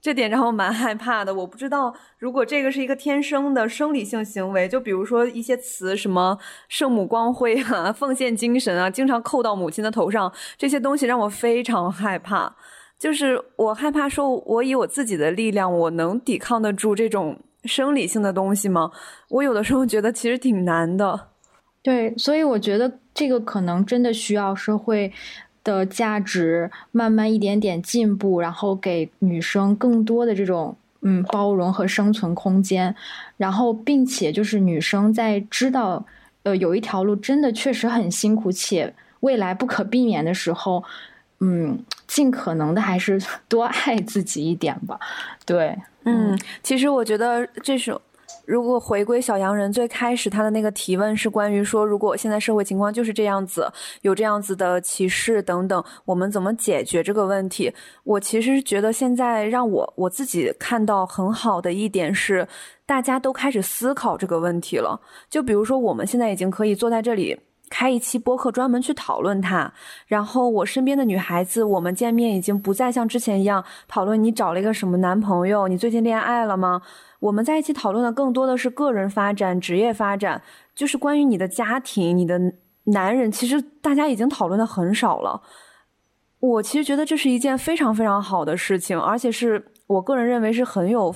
这点让我蛮害怕的。我不知道如果这个是一个天生的生理性行为，就比如说一些词，什么圣母光辉啊、奉献精神啊，经常扣到母亲的头上，这些东西让我非常害怕。就是我害怕说，我以我自己的力量，我能抵抗得住这种生理性的东西吗？我有的时候觉得其实挺难的。对，所以我觉得这个可能真的需要社会的价值慢慢一点点进步，然后给女生更多的这种嗯包容和生存空间，然后并且就是女生在知道呃有一条路真的确实很辛苦且未来不可避免的时候。嗯，尽可能的还是多爱自己一点吧。对，嗯，其实我觉得这首，如果回归小洋人最开始他的那个提问是关于说，如果现在社会情况就是这样子，有这样子的歧视等等，我们怎么解决这个问题？我其实觉得现在让我我自己看到很好的一点是，大家都开始思考这个问题了。就比如说，我们现在已经可以坐在这里。开一期播客专门去讨论它，然后我身边的女孩子，我们见面已经不再像之前一样讨论你找了一个什么男朋友，你最近恋爱了吗？我们在一起讨论的更多的是个人发展、职业发展，就是关于你的家庭、你的男人，其实大家已经讨论的很少了。我其实觉得这是一件非常非常好的事情，而且是我个人认为是很有。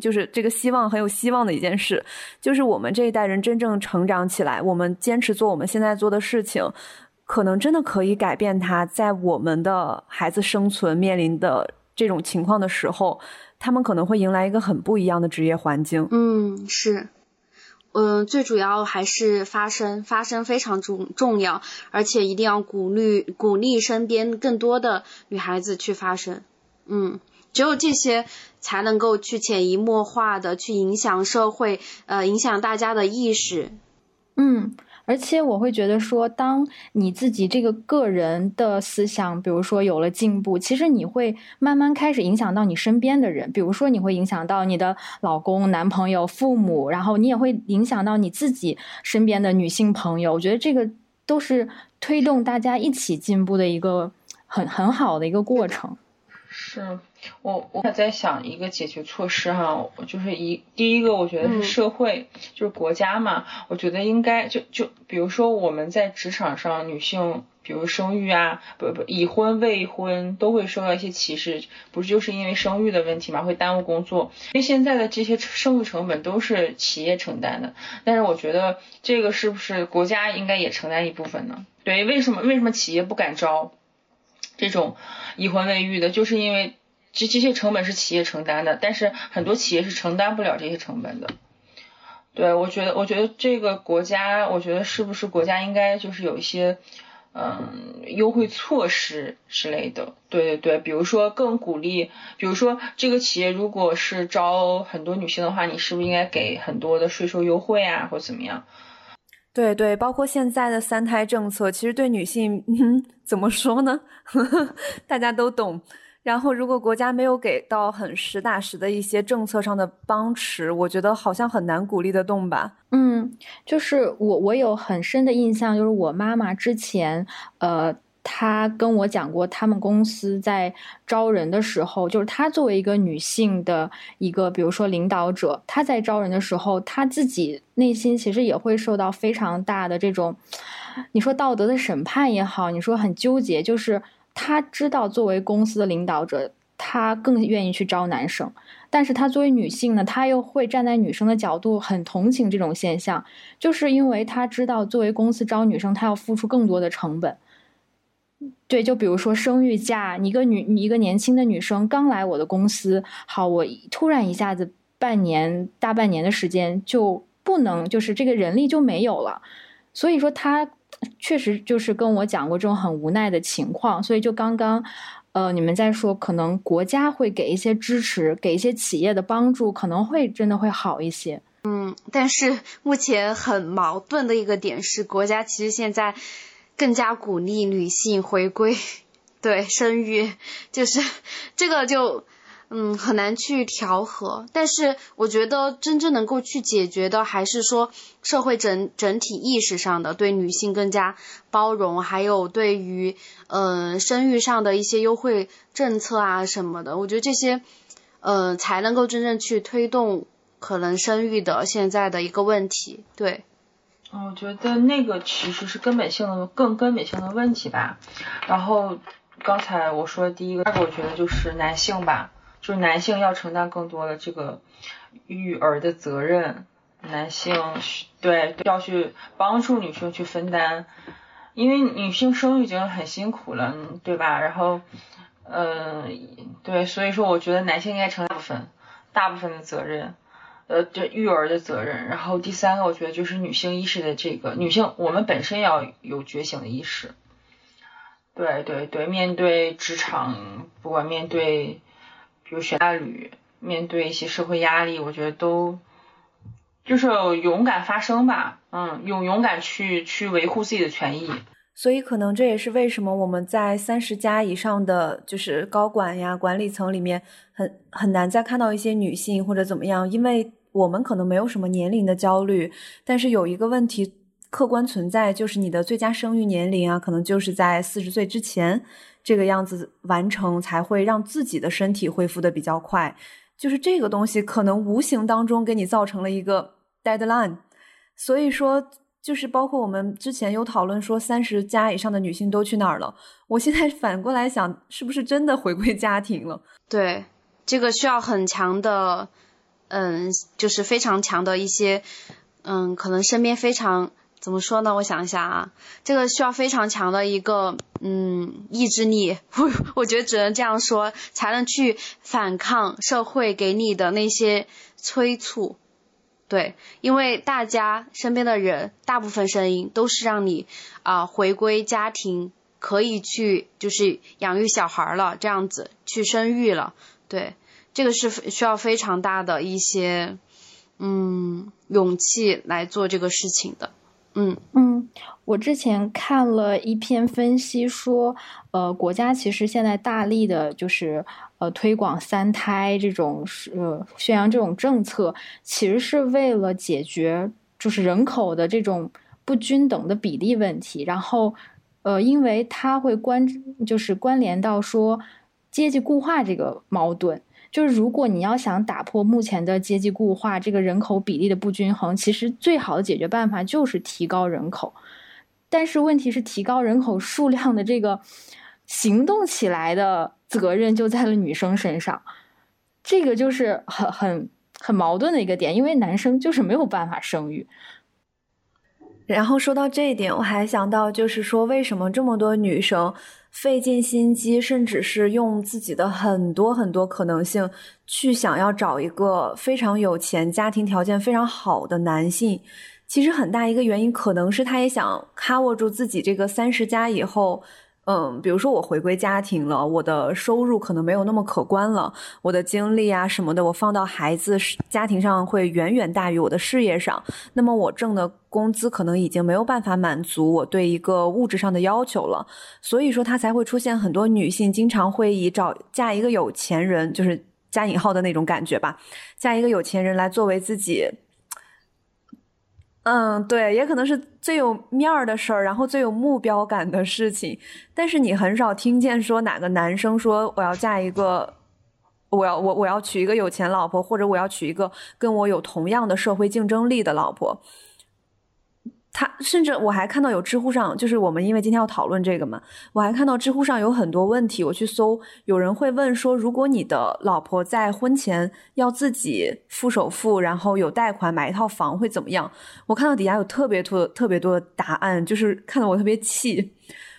就是这个希望很有希望的一件事，就是我们这一代人真正成长起来，我们坚持做我们现在做的事情，可能真的可以改变他，在我们的孩子生存面临的这种情况的时候，他们可能会迎来一个很不一样的职业环境。嗯，是，嗯，最主要还是发声，发声非常重重要，而且一定要鼓励鼓励身边更多的女孩子去发声。嗯，只有这些才能够去潜移默化的去影响社会，呃，影响大家的意识。嗯。而且我会觉得说，当你自己这个个人的思想，比如说有了进步，其实你会慢慢开始影响到你身边的人，比如说你会影响到你的老公、男朋友、父母，然后你也会影响到你自己身边的女性朋友。我觉得这个都是推动大家一起进步的一个很很好的一个过程。是。我我在想一个解决措施哈，就是一第一个我觉得是社会，就是国家嘛，我觉得应该就就比如说我们在职场上，女性比如生育啊，不不已婚未婚都会受到一些歧视，不是就是因为生育的问题嘛，会耽误工作，因为现在的这些生育成本都是企业承担的，但是我觉得这个是不是国家应该也承担一部分呢？对，为什么为什么企业不敢招这种已婚未育的，就是因为。这这些成本是企业承担的，但是很多企业是承担不了这些成本的。对我觉得，我觉得这个国家，我觉得是不是国家应该就是有一些嗯优惠措施之类的。对对对，比如说更鼓励，比如说这个企业如果是招很多女性的话，你是不是应该给很多的税收优惠啊，或者怎么样？对对，包括现在的三胎政策，其实对女性怎么说呢？大家都懂。然后，如果国家没有给到很实打实的一些政策上的帮持，我觉得好像很难鼓励得动吧。嗯，就是我我有很深的印象，就是我妈妈之前，呃，她跟我讲过，他们公司在招人的时候，就是她作为一个女性的一个，比如说领导者，她在招人的时候，她自己内心其实也会受到非常大的这种，你说道德的审判也好，你说很纠结，就是。他知道，作为公司的领导者，他更愿意去招男生，但是他作为女性呢，他又会站在女生的角度，很同情这种现象，就是因为他知道，作为公司招女生，他要付出更多的成本。对，就比如说生育假，你一个女，你一个年轻的女生刚来我的公司，好，我突然一下子半年、大半年的时间就不能，就是这个人力就没有了，所以说他。确实就是跟我讲过这种很无奈的情况，所以就刚刚，呃，你们在说可能国家会给一些支持，给一些企业的帮助，可能会真的会好一些。嗯，但是目前很矛盾的一个点是，国家其实现在更加鼓励女性回归，对生育，就是这个就。嗯，很难去调和，但是我觉得真正能够去解决的，还是说社会整整体意识上的对女性更加包容，还有对于嗯生育上的一些优惠政策啊什么的，我觉得这些呃才能够真正去推动可能生育的现在的一个问题。对，我觉得那个其实是根本性的更根本性的问题吧。然后刚才我说的第一个，我觉得就是男性吧。就男性要承担更多的这个育儿的责任，男性对要去帮助女性去分担，因为女性生育已经很辛苦了，对吧？然后，嗯，对，所以说我觉得男性应该承担部分大部分的责任，呃，这育儿的责任。然后第三个，我觉得就是女性意识的这个女性，我们本身要有觉醒的意识，对对对，面对职场，不管面对。比如选伴侣，面对一些社会压力，我觉得都就是勇敢发声吧，嗯，勇勇敢去去维护自己的权益。所以可能这也是为什么我们在三十加以上的就是高管呀、管理层里面，很很难再看到一些女性或者怎么样，因为我们可能没有什么年龄的焦虑，但是有一个问题客观存在，就是你的最佳生育年龄啊，可能就是在四十岁之前。这个样子完成才会让自己的身体恢复的比较快，就是这个东西可能无形当中给你造成了一个 deadline，所以说就是包括我们之前有讨论说三十加以上的女性都去哪儿了，我现在反过来想，是不是真的回归家庭了？对，这个需要很强的，嗯，就是非常强的一些，嗯，可能身边非常。怎么说呢？我想一下啊，这个需要非常强的一个嗯意志力，我我觉得只能这样说，才能去反抗社会给你的那些催促。对，因为大家身边的人，大部分声音都是让你啊回归家庭，可以去就是养育小孩了，这样子去生育了。对，这个是需要非常大的一些嗯勇气来做这个事情的。嗯嗯，我之前看了一篇分析说，呃，国家其实现在大力的就是呃推广三胎这种呃宣扬这种政策，其实是为了解决就是人口的这种不均等的比例问题。然后呃，因为它会关就是关联到说阶级固化这个矛盾。就是如果你要想打破目前的阶级固化，这个人口比例的不均衡，其实最好的解决办法就是提高人口。但是问题是，提高人口数量的这个行动起来的责任就在了女生身上，这个就是很很很矛盾的一个点，因为男生就是没有办法生育。然后说到这一点，我还想到就是说，为什么这么多女生？费尽心机，甚至是用自己的很多很多可能性，去想要找一个非常有钱、家庭条件非常好的男性。其实很大一个原因，可能是她也想卡握住自己这个三十加以后。嗯，比如说我回归家庭了，我的收入可能没有那么可观了，我的精力啊什么的，我放到孩子家庭上会远远大于我的事业上。那么我挣的工资可能已经没有办法满足我对一个物质上的要求了，所以说他才会出现很多女性经常会以找嫁一个有钱人，就是加引号的那种感觉吧，嫁一个有钱人来作为自己。嗯，对，也可能是最有面儿的事儿，然后最有目标感的事情。但是你很少听见说哪个男生说我要嫁一个，我要我我要娶一个有钱老婆，或者我要娶一个跟我有同样的社会竞争力的老婆。他甚至我还看到有知乎上，就是我们因为今天要讨论这个嘛，我还看到知乎上有很多问题，我去搜，有人会问说，如果你的老婆在婚前要自己付首付，然后有贷款买一套房会怎么样？我看到底下有特别多特别多的答案，就是看得我特别气。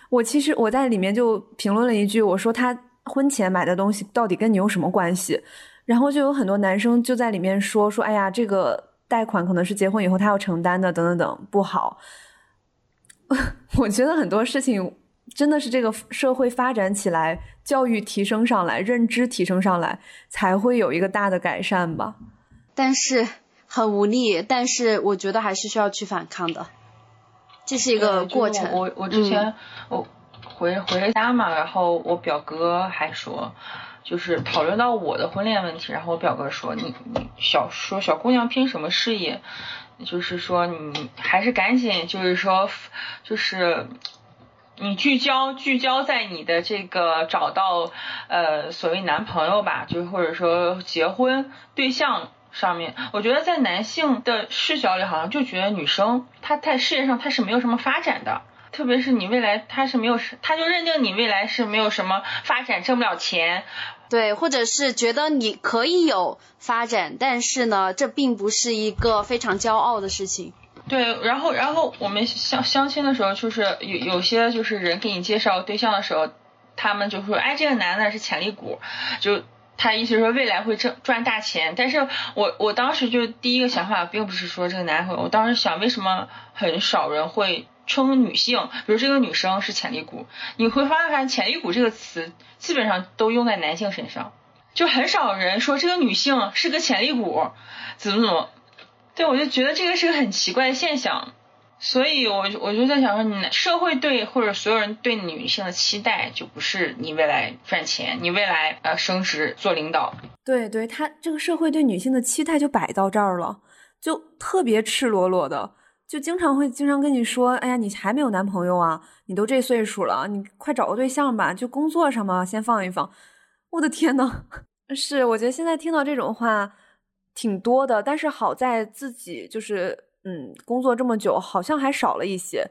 我其实我在里面就评论了一句，我说他婚前买的东西到底跟你有什么关系？然后就有很多男生就在里面说说，哎呀，这个。贷款可能是结婚以后他要承担的，等等等，不好。我觉得很多事情真的是这个社会发展起来，教育提升上来，认知提升上来，才会有一个大的改善吧。但是很无力，但是我觉得还是需要去反抗的，这是一个过程。我我之前我回回家嘛，然后我表哥还说。就是讨论到我的婚恋问题，然后我表哥说你你小说小姑娘拼什么事业，就是说你还是赶紧就是说就是你聚焦聚焦在你的这个找到呃所谓男朋友吧，就或者说结婚对象上面。我觉得在男性的视角里，好像就觉得女生她在事业上她是没有什么发展的。特别是你未来他是没有，他就认定你未来是没有什么发展，挣不了钱，对，或者是觉得你可以有发展，但是呢，这并不是一个非常骄傲的事情。对，然后然后我们相相亲的时候，就是有有些就是人给你介绍对象的时候，他们就说，哎，这个男的是潜力股，就他意思说未来会挣赚大钱。但是我我当时就第一个想法并不是说这个男会，我当时想为什么很少人会。称女性，比如这个女生是潜力股，你会发现“潜力股”这个词基本上都用在男性身上，就很少人说这个女性是个潜力股，怎么怎么。对，我就觉得这个是个很奇怪的现象，所以我我就在想说，你社会对或者所有人对女性的期待，就不是你未来赚钱，你未来呃升职做领导。对，对他这个社会对女性的期待就摆到这儿了，就特别赤裸裸的。就经常会经常跟你说，哎呀，你还没有男朋友啊？你都这岁数了，你快找个对象吧。就工作上嘛，先放一放。我的天呐，是，我觉得现在听到这种话挺多的，但是好在自己就是，嗯，工作这么久，好像还少了一些。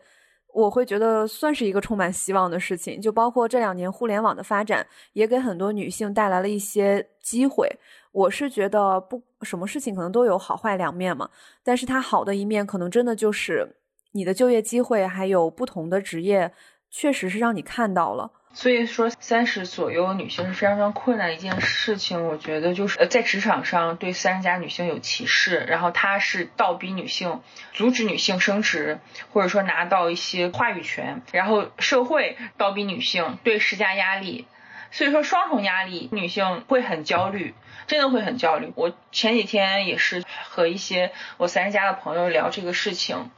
我会觉得算是一个充满希望的事情，就包括这两年互联网的发展，也给很多女性带来了一些机会。我是觉得不，什么事情可能都有好坏两面嘛，但是它好的一面可能真的就是你的就业机会，还有不同的职业，确实是让你看到了。所以说，三十左右女性是非常非常困难一件事情。我觉得就是在职场上对三十加女性有歧视，然后他是倒逼女性，阻止女性升职，或者说拿到一些话语权，然后社会倒逼女性对施加压力。所以说双重压力，女性会很焦虑，真的会很焦虑。我前几天也是和一些我三十加的朋友聊这个事情，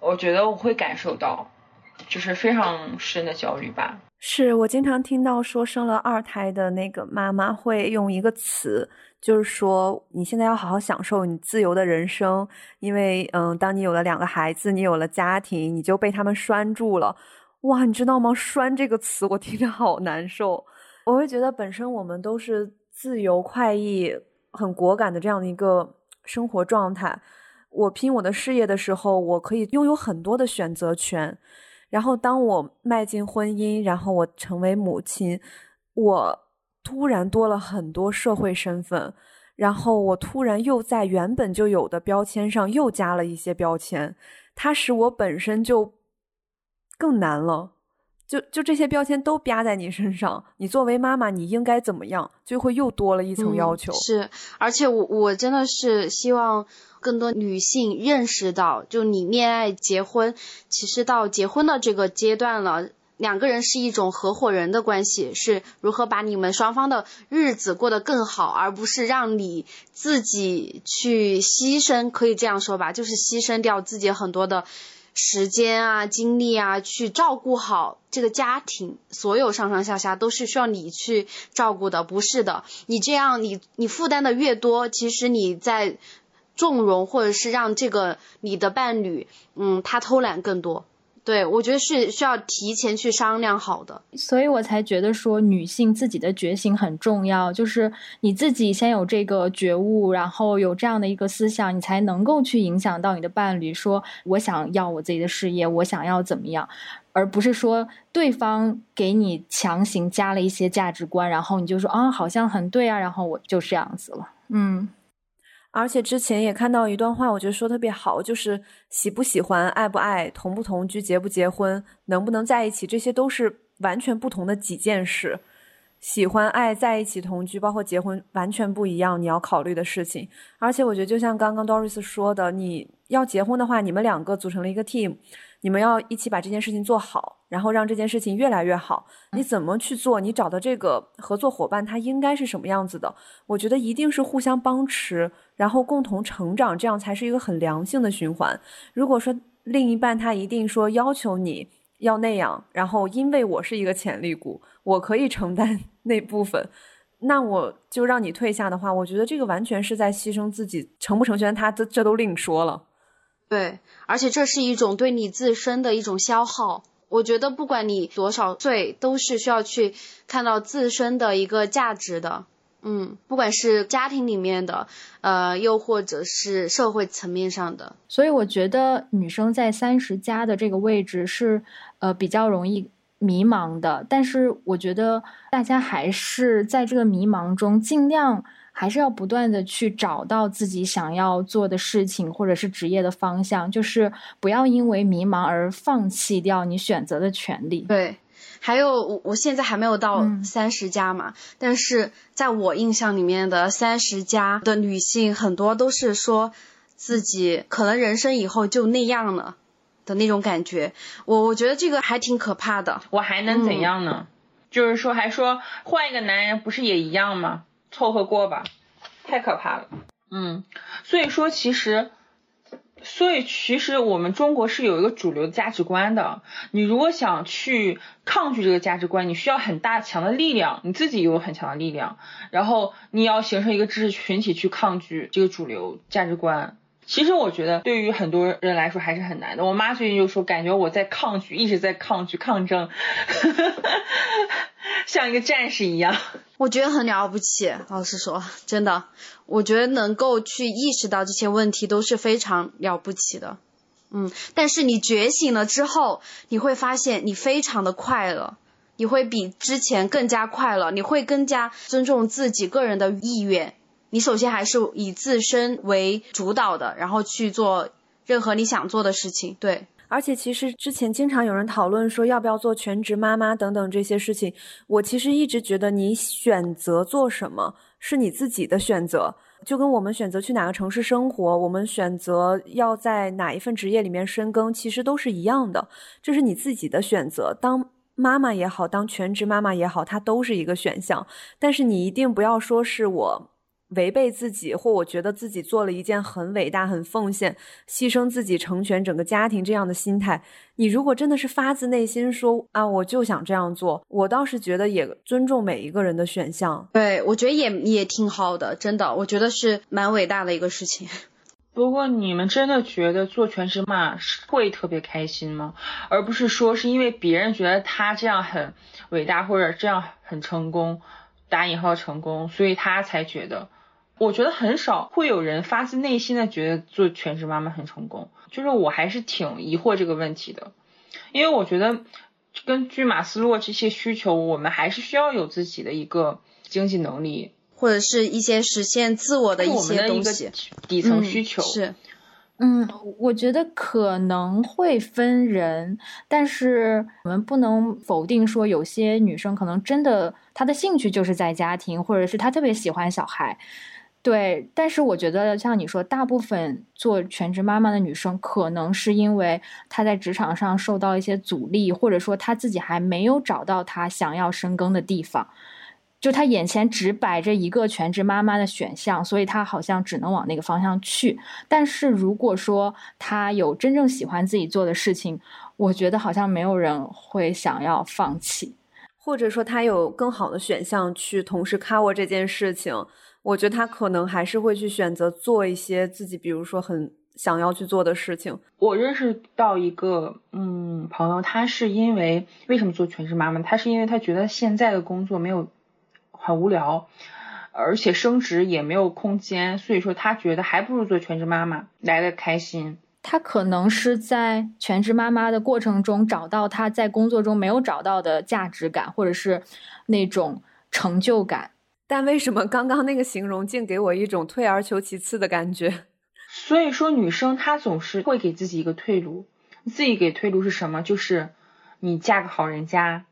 我觉得我会感受到，就是非常深的焦虑吧。是我经常听到说生了二胎的那个妈妈会用一个词，就是说你现在要好好享受你自由的人生，因为嗯，当你有了两个孩子，你有了家庭，你就被他们拴住了。哇，你知道吗？拴这个词我听着好难受。我会觉得本身我们都是自由、快意、很果敢的这样的一个生活状态。我拼我的事业的时候，我可以拥有很多的选择权。然后，当我迈进婚姻，然后我成为母亲，我突然多了很多社会身份，然后我突然又在原本就有的标签上又加了一些标签，它使我本身就更难了。就就这些标签都压在你身上，你作为妈妈，你应该怎么样，就会又多了一层要求。是，而且我我真的是希望。更多女性认识到，就你恋爱结婚，其实到结婚的这个阶段了，两个人是一种合伙人的关系，是如何把你们双方的日子过得更好，而不是让你自己去牺牲，可以这样说吧，就是牺牲掉自己很多的时间啊、精力啊，去照顾好这个家庭，所有上上下下都是需要你去照顾的，不是的，你这样你你负担的越多，其实你在。纵容或者是让这个你的伴侣，嗯，他偷懒更多，对我觉得是需要提前去商量好的，所以我才觉得说女性自己的觉醒很重要，就是你自己先有这个觉悟，然后有这样的一个思想，你才能够去影响到你的伴侣，说我想要我自己的事业，我想要怎么样，而不是说对方给你强行加了一些价值观，然后你就说啊，好像很对啊，然后我就这样子了，嗯。而且之前也看到一段话，我觉得说特别好，就是喜不喜欢、爱不爱、同不同居、结不结婚、能不能在一起，这些都是完全不同的几件事。喜欢、爱、在一起、同居，包括结婚，完全不一样。你要考虑的事情。而且我觉得，就像刚刚 Doris 说的，你要结婚的话，你们两个组成了一个 team。你们要一起把这件事情做好，然后让这件事情越来越好。你怎么去做？你找的这个合作伙伴他应该是什么样子的？我觉得一定是互相帮持，然后共同成长，这样才是一个很良性的循环。如果说另一半他一定说要求你要那样，然后因为我是一个潜力股，我可以承担 那部分，那我就让你退下的话，我觉得这个完全是在牺牲自己，成不成全他，这这都另说了。对，而且这是一种对你自身的一种消耗。我觉得不管你多少岁，都是需要去看到自身的一个价值的。嗯，不管是家庭里面的，呃，又或者是社会层面上的。所以我觉得女生在三十加的这个位置是，呃，比较容易迷茫的。但是我觉得大家还是在这个迷茫中尽量。还是要不断的去找到自己想要做的事情，或者是职业的方向，就是不要因为迷茫而放弃掉你选择的权利。对，还有我我现在还没有到三十加嘛，但是在我印象里面的三十加的女性，很多都是说自己可能人生以后就那样了的那种感觉。我我觉得这个还挺可怕的。我还能怎样呢？就是说，还说换一个男人不是也一样吗？凑合过吧，太可怕了。嗯，所以说其实，所以其实我们中国是有一个主流价值观的。你如果想去抗拒这个价值观，你需要很大强的力量，你自己有很强的力量，然后你要形成一个知识群体去抗拒这个主流价值观。其实我觉得对于很多人来说还是很难的。我妈最近就说，感觉我在抗拒，一直在抗拒抗争，像一个战士一样。我觉得很了不起，老实说，真的，我觉得能够去意识到这些问题都是非常了不起的。嗯，但是你觉醒了之后，你会发现你非常的快乐，你会比之前更加快乐，你会更加尊重自己个人的意愿。你首先还是以自身为主导的，然后去做任何你想做的事情。对，而且其实之前经常有人讨论说要不要做全职妈妈等等这些事情，我其实一直觉得你选择做什么是你自己的选择，就跟我们选择去哪个城市生活，我们选择要在哪一份职业里面深耕，其实都是一样的，这是你自己的选择。当妈妈也好，当全职妈妈也好，它都是一个选项，但是你一定不要说是我。违背自己，或我觉得自己做了一件很伟大、很奉献、牺牲自己成全整个家庭这样的心态，你如果真的是发自内心说啊，我就想这样做，我倒是觉得也尊重每一个人的选项。对，我觉得也也挺好的，真的，我觉得是蛮伟大的一个事情。不过你们真的觉得做全职妈会特别开心吗？而不是说是因为别人觉得他这样很伟大，或者这样很成功，打引号成功，所以他才觉得。我觉得很少会有人发自内心的觉得做全职妈妈很成功，就是我还是挺疑惑这个问题的，因为我觉得根据马斯洛这些需求，我们还是需要有自己的一个经济能力，或者是一些实现自我的一些东西，底层需求。是。嗯，我觉得可能会分人，但是我们不能否定说有些女生可能真的她的兴趣就是在家庭，或者是她特别喜欢小孩。对，但是我觉得像你说，大部分做全职妈妈的女生，可能是因为她在职场上受到一些阻力，或者说她自己还没有找到她想要深耕的地方，就她眼前只摆着一个全职妈妈的选项，所以她好像只能往那个方向去。但是如果说她有真正喜欢自己做的事情，我觉得好像没有人会想要放弃，或者说她有更好的选项去同时 cover 这件事情。我觉得他可能还是会去选择做一些自己，比如说很想要去做的事情。我认识到一个嗯朋友，他是因为为什么做全职妈妈？他是因为他觉得现在的工作没有很无聊，而且升职也没有空间，所以说他觉得还不如做全职妈妈来的开心。他可能是在全职妈妈的过程中找到他在工作中没有找到的价值感，或者是那种成就感。但为什么刚刚那个形容竟给我一种退而求其次的感觉？所以说，女生她总是会给自己一个退路。自己给退路是什么？就是你嫁个好人家，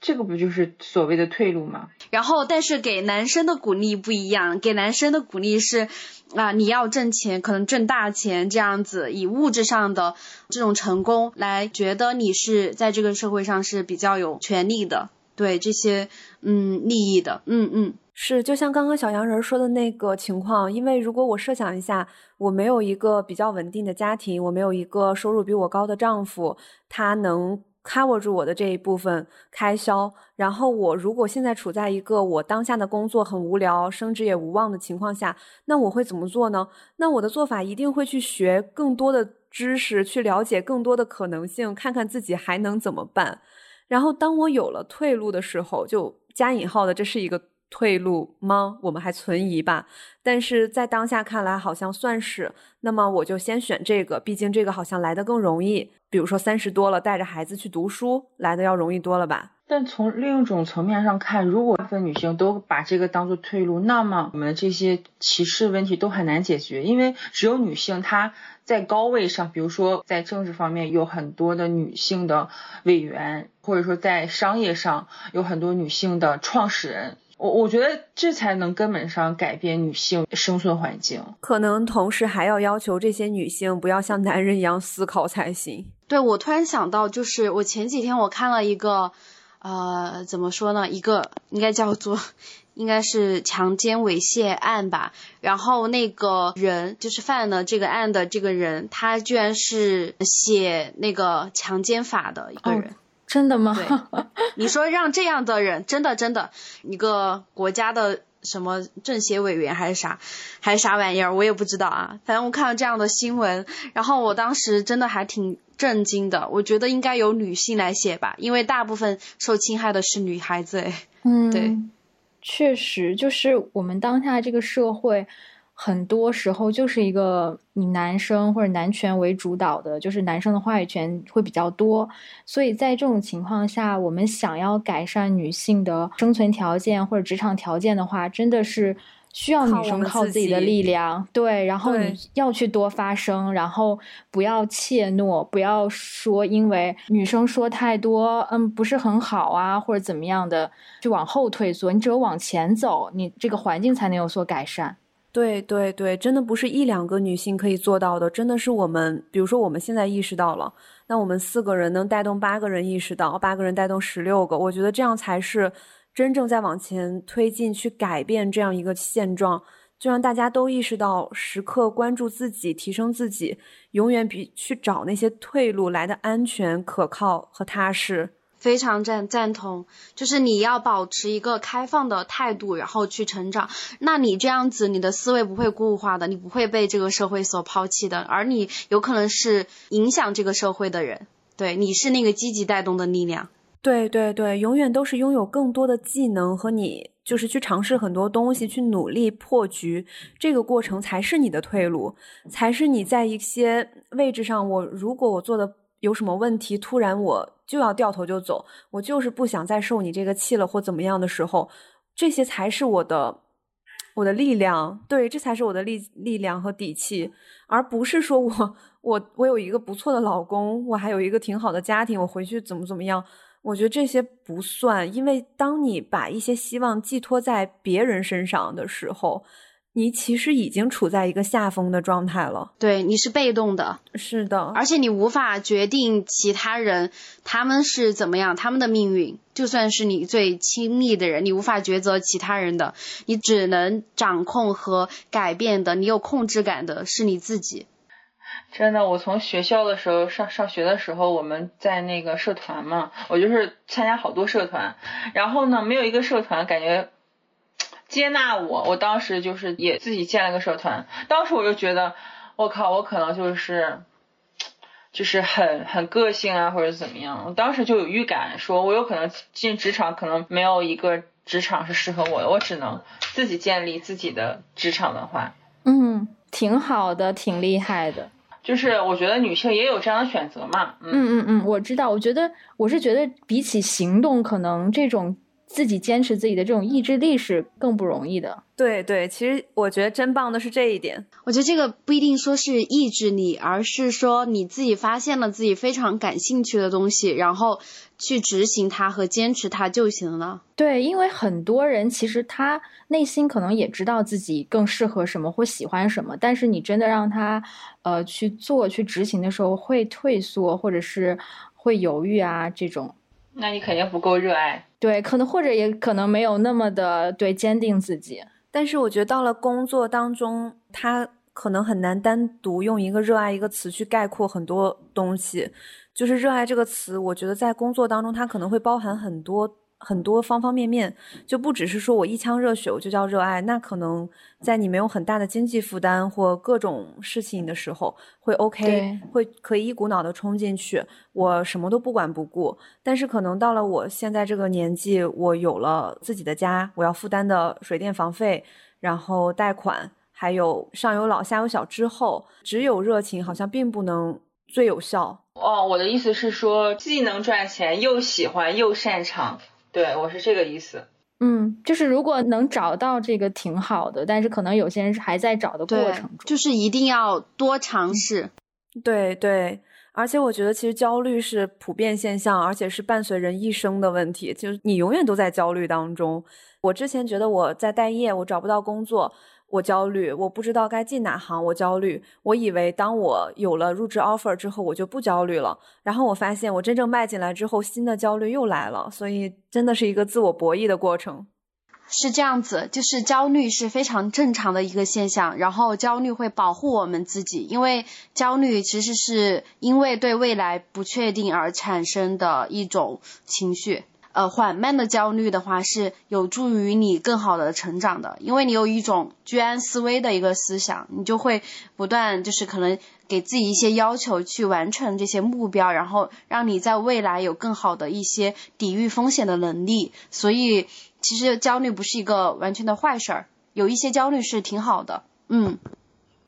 这个不就是所谓的退路吗？然后，但是给男生的鼓励不一样。给男生的鼓励是啊，你要挣钱，可能挣大钱这样子，以物质上的这种成功来觉得你是在这个社会上是比较有权利的。对这些嗯利益的，嗯嗯，是就像刚刚小洋人说的那个情况，因为如果我设想一下，我没有一个比较稳定的家庭，我没有一个收入比我高的丈夫，他能 cover 住我的这一部分开销，然后我如果现在处在一个我当下的工作很无聊，升职也无望的情况下，那我会怎么做呢？那我的做法一定会去学更多的知识，去了解更多的可能性，看看自己还能怎么办。然后，当我有了退路的时候，就加引号的，这是一个退路吗？我们还存疑吧。但是在当下看来，好像算是。那么我就先选这个，毕竟这个好像来的更容易。比如说三十多了，带着孩子去读书，来的要容易多了吧？但从另一种层面上看，如果部分女性都把这个当做退路，那么我们这些歧视问题都很难解决，因为只有女性她。在高位上，比如说在政治方面有很多的女性的委员，或者说在商业上有很多女性的创始人，我我觉得这才能根本上改变女性生存环境。可能同时还要要求这些女性不要像男人一样思考才行。对，我突然想到，就是我前几天我看了一个，呃，怎么说呢？一个应该叫做。应该是强奸猥亵案吧，然后那个人就是犯了这个案的这个人，他居然是写那个强奸法的一个人，真的吗？对，你说让这样的人，真的真的一个国家的什么政协委员还是啥，还是啥玩意儿，我也不知道啊。反正我看到这样的新闻，然后我当时真的还挺震惊的。我觉得应该由女性来写吧，因为大部分受侵害的是女孩子。哎，嗯，对。确实，就是我们当下这个社会，很多时候就是一个以男生或者男权为主导的，就是男生的话语权会比较多。所以在这种情况下，我们想要改善女性的生存条件或者职场条件的话，真的是需要女生靠自己的力量，对，然后你要去多发声，然后不要怯懦，不要说因为女生说太多，嗯，不是很好啊，或者怎么样的，就往后退缩。你只有往前走，你这个环境才能有所改善。对对对，真的不是一两个女性可以做到的，真的是我们，比如说我们现在意识到了，那我们四个人能带动八个人意识到，八个人带动十六个，我觉得这样才是。真正在往前推进，去改变这样一个现状，就让大家都意识到，时刻关注自己，提升自己，永远比去找那些退路来的安全、可靠和踏实。非常赞赞同，就是你要保持一个开放的态度，然后去成长。那你这样子，你的思维不会固化的，你不会被这个社会所抛弃的，而你有可能是影响这个社会的人。对，你是那个积极带动的力量。对对对，永远都是拥有更多的技能和你，就是去尝试很多东西，去努力破局，这个过程才是你的退路，才是你在一些位置上，我如果我做的有什么问题，突然我就要掉头就走，我就是不想再受你这个气了或怎么样的时候，这些才是我的我的力量，对，这才是我的力力量和底气，而不是说我我我有一个不错的老公，我还有一个挺好的家庭，我回去怎么怎么样。我觉得这些不算，因为当你把一些希望寄托在别人身上的时候，你其实已经处在一个下风的状态了。对，你是被动的，是的，而且你无法决定其他人他们是怎么样，他们的命运。就算是你最亲密的人，你无法抉择其他人的，你只能掌控和改变的，你有控制感的是你自己。真的，我从学校的时候上上学的时候，我们在那个社团嘛，我就是参加好多社团，然后呢，没有一个社团感觉接纳我，我当时就是也自己建了个社团，当时我就觉得，我靠，我可能就是就是很很个性啊，或者怎么样，我当时就有预感，说我有可能进职场，可能没有一个职场是适合我的，我只能自己建立自己的职场文化。嗯，挺好的，挺厉害的。就是我觉得女性也有这样的选择嘛，嗯。嗯嗯，我知道，我觉得我是觉得比起行动，可能这种自己坚持自己的这种意志力是更不容易的。对对，其实我觉得真棒的是这一点。我觉得这个不一定说是意志力，而是说你自己发现了自己非常感兴趣的东西，然后。去执行它和坚持它就行了。对，因为很多人其实他内心可能也知道自己更适合什么或喜欢什么，但是你真的让他呃去做去执行的时候，会退缩或者是会犹豫啊这种。那你肯定不够热爱。对，可能或者也可能没有那么的对坚定自己。但是我觉得到了工作当中，他可能很难单独用一个热爱一个词去概括很多东西。就是热爱这个词，我觉得在工作当中，它可能会包含很多很多方方面面，就不只是说我一腔热血我就叫热爱。那可能在你没有很大的经济负担或各种事情的时候，会 OK，会可以一股脑的冲进去，我什么都不管不顾。但是可能到了我现在这个年纪，我有了自己的家，我要负担的水电房费，然后贷款，还有上有老下有小之后，只有热情好像并不能最有效。哦，我的意思是说，既能赚钱，又喜欢，又擅长，对我是这个意思。嗯，就是如果能找到这个挺好的，但是可能有些人是还在找的过程中，就是一定要多尝试。对对，而且我觉得其实焦虑是普遍现象，而且是伴随人一生的问题，就是你永远都在焦虑当中。我之前觉得我在待业，我找不到工作。我焦虑，我不知道该进哪行。我焦虑，我以为当我有了入职 offer 之后，我就不焦虑了。然后我发现，我真正迈进来之后，新的焦虑又来了。所以，真的是一个自我博弈的过程。是这样子，就是焦虑是非常正常的一个现象。然后，焦虑会保护我们自己，因为焦虑其实是因为对未来不确定而产生的一种情绪。呃，缓慢的焦虑的话是有助于你更好的成长的，因为你有一种居安思危的一个思想，你就会不断就是可能给自己一些要求去完成这些目标，然后让你在未来有更好的一些抵御风险的能力。所以其实焦虑不是一个完全的坏事儿，有一些焦虑是挺好的。嗯，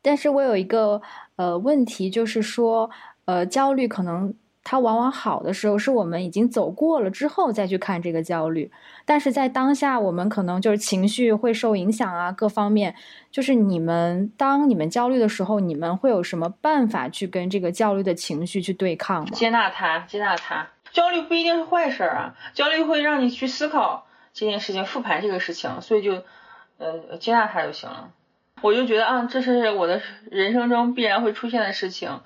但是我有一个呃问题，就是说呃焦虑可能。它往往好的时候是我们已经走过了之后再去看这个焦虑，但是在当下我们可能就是情绪会受影响啊，各方面。就是你们当你们焦虑的时候，你们会有什么办法去跟这个焦虑的情绪去对抗吗？接纳它，接纳它。焦虑不一定是坏事啊，焦虑会让你去思考这件事情，复盘这个事情，所以就呃接纳它就行了。我就觉得啊，这是我的人生中必然会出现的事情。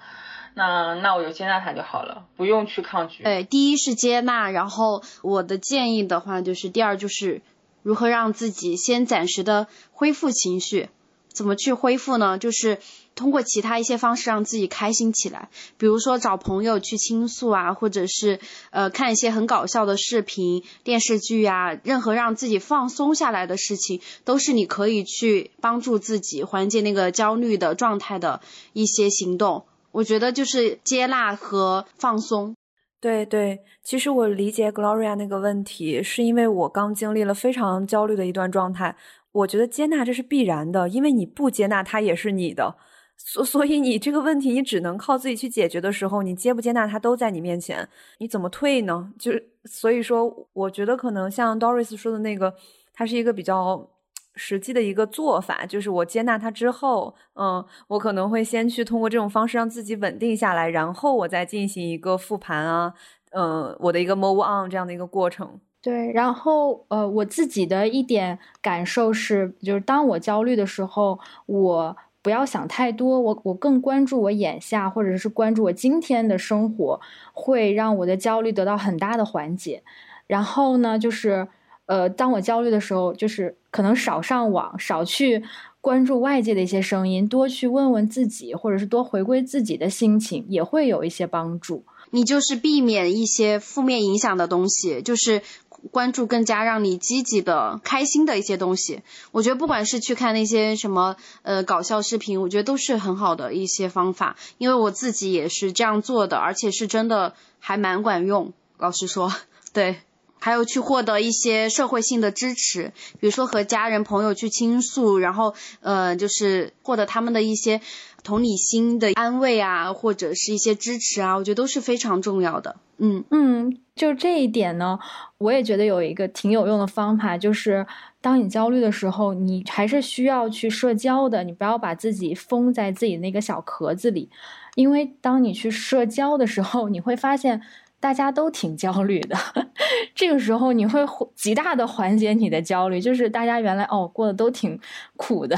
那那我就接纳它就好了，不用去抗拒。对，第一是接纳，然后我的建议的话就是，第二就是如何让自己先暂时的恢复情绪。怎么去恢复呢？就是通过其他一些方式让自己开心起来，比如说找朋友去倾诉啊，或者是呃看一些很搞笑的视频、电视剧啊，任何让自己放松下来的事情，都是你可以去帮助自己缓解那个焦虑的状态的一些行动。我觉得就是接纳和放松。对对，其实我理解 Gloria 那个问题，是因为我刚经历了非常焦虑的一段状态。我觉得接纳这是必然的，因为你不接纳它也是你的，所所以你这个问题你只能靠自己去解决的时候，你接不接纳它都在你面前，你怎么退呢？就是所以说，我觉得可能像 Doris 说的那个，它是一个比较。实际的一个做法就是，我接纳他之后，嗯，我可能会先去通过这种方式让自己稳定下来，然后我再进行一个复盘啊，嗯，我的一个 move on 这样的一个过程。对，然后呃，我自己的一点感受是，就是当我焦虑的时候，我不要想太多，我我更关注我眼下，或者是关注我今天的生活，会让我的焦虑得到很大的缓解。然后呢，就是。呃，当我焦虑的时候，就是可能少上网，少去关注外界的一些声音，多去问问自己，或者是多回归自己的心情，也会有一些帮助。你就是避免一些负面影响的东西，就是关注更加让你积极的、开心的一些东西。我觉得不管是去看那些什么呃搞笑视频，我觉得都是很好的一些方法，因为我自己也是这样做的，而且是真的还蛮管用。老实说，对。还有去获得一些社会性的支持，比如说和家人朋友去倾诉，然后呃，就是获得他们的一些同理心的安慰啊，或者是一些支持啊，我觉得都是非常重要的。嗯嗯，就这一点呢，我也觉得有一个挺有用的方法，就是当你焦虑的时候，你还是需要去社交的，你不要把自己封在自己那个小壳子里，因为当你去社交的时候，你会发现。大家都挺焦虑的，这个时候你会极大的缓解你的焦虑，就是大家原来哦过得都挺苦的，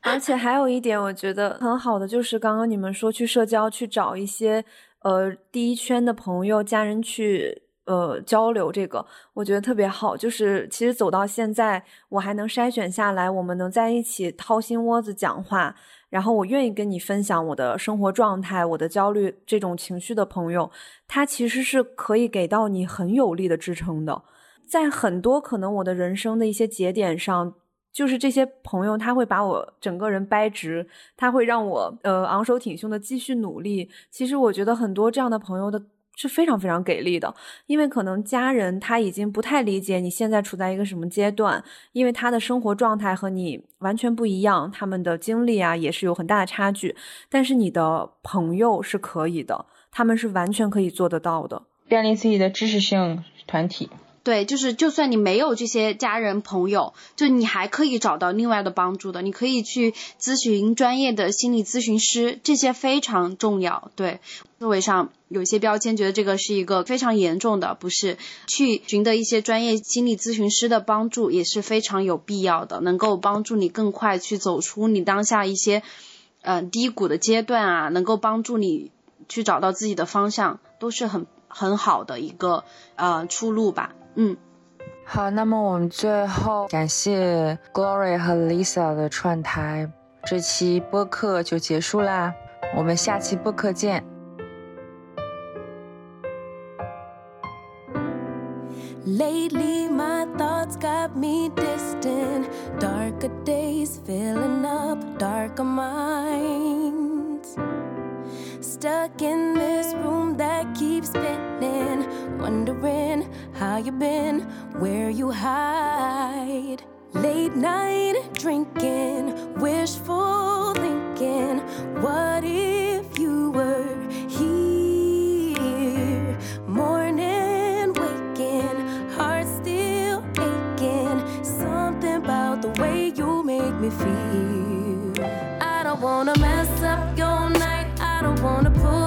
而且还有一点我觉得很好的就是刚刚你们说去社交去找一些呃第一圈的朋友家人去呃交流，这个我觉得特别好，就是其实走到现在我还能筛选下来，我们能在一起掏心窝子讲话。然后我愿意跟你分享我的生活状态、我的焦虑这种情绪的朋友，他其实是可以给到你很有力的支撑的。在很多可能我的人生的一些节点上，就是这些朋友他会把我整个人掰直，他会让我呃昂首挺胸的继续努力。其实我觉得很多这样的朋友的。是非常非常给力的，因为可能家人他已经不太理解你现在处在一个什么阶段，因为他的生活状态和你完全不一样，他们的经历啊也是有很大的差距。但是你的朋友是可以的，他们是完全可以做得到的，建立自己的知识性团体。对，就是就算你没有这些家人朋友，就你还可以找到另外的帮助的。你可以去咨询专业的心理咨询师，这些非常重要。对，思维上有些标签，觉得这个是一个非常严重的，不是去寻得一些专业心理咨询师的帮助也是非常有必要的，能够帮助你更快去走出你当下一些嗯低谷的阶段啊，能够帮助你去找到自己的方向，都是很很好的一个呃出路吧。嗯，好，那么我们最后感谢 Glory 和 Lisa 的串台，这期播客就结束啦，我们下期播客见。Lately my thoughts got me distant, darker days filling up darker minds. Stuck in this room that keeps spinning, wondering How you been? Where you hide? Late night drinking, wishful thinking. What if you were here? Morning waking, heart still aching. Something about the way you make me feel. I don't wanna mess up your night. I don't wanna pull.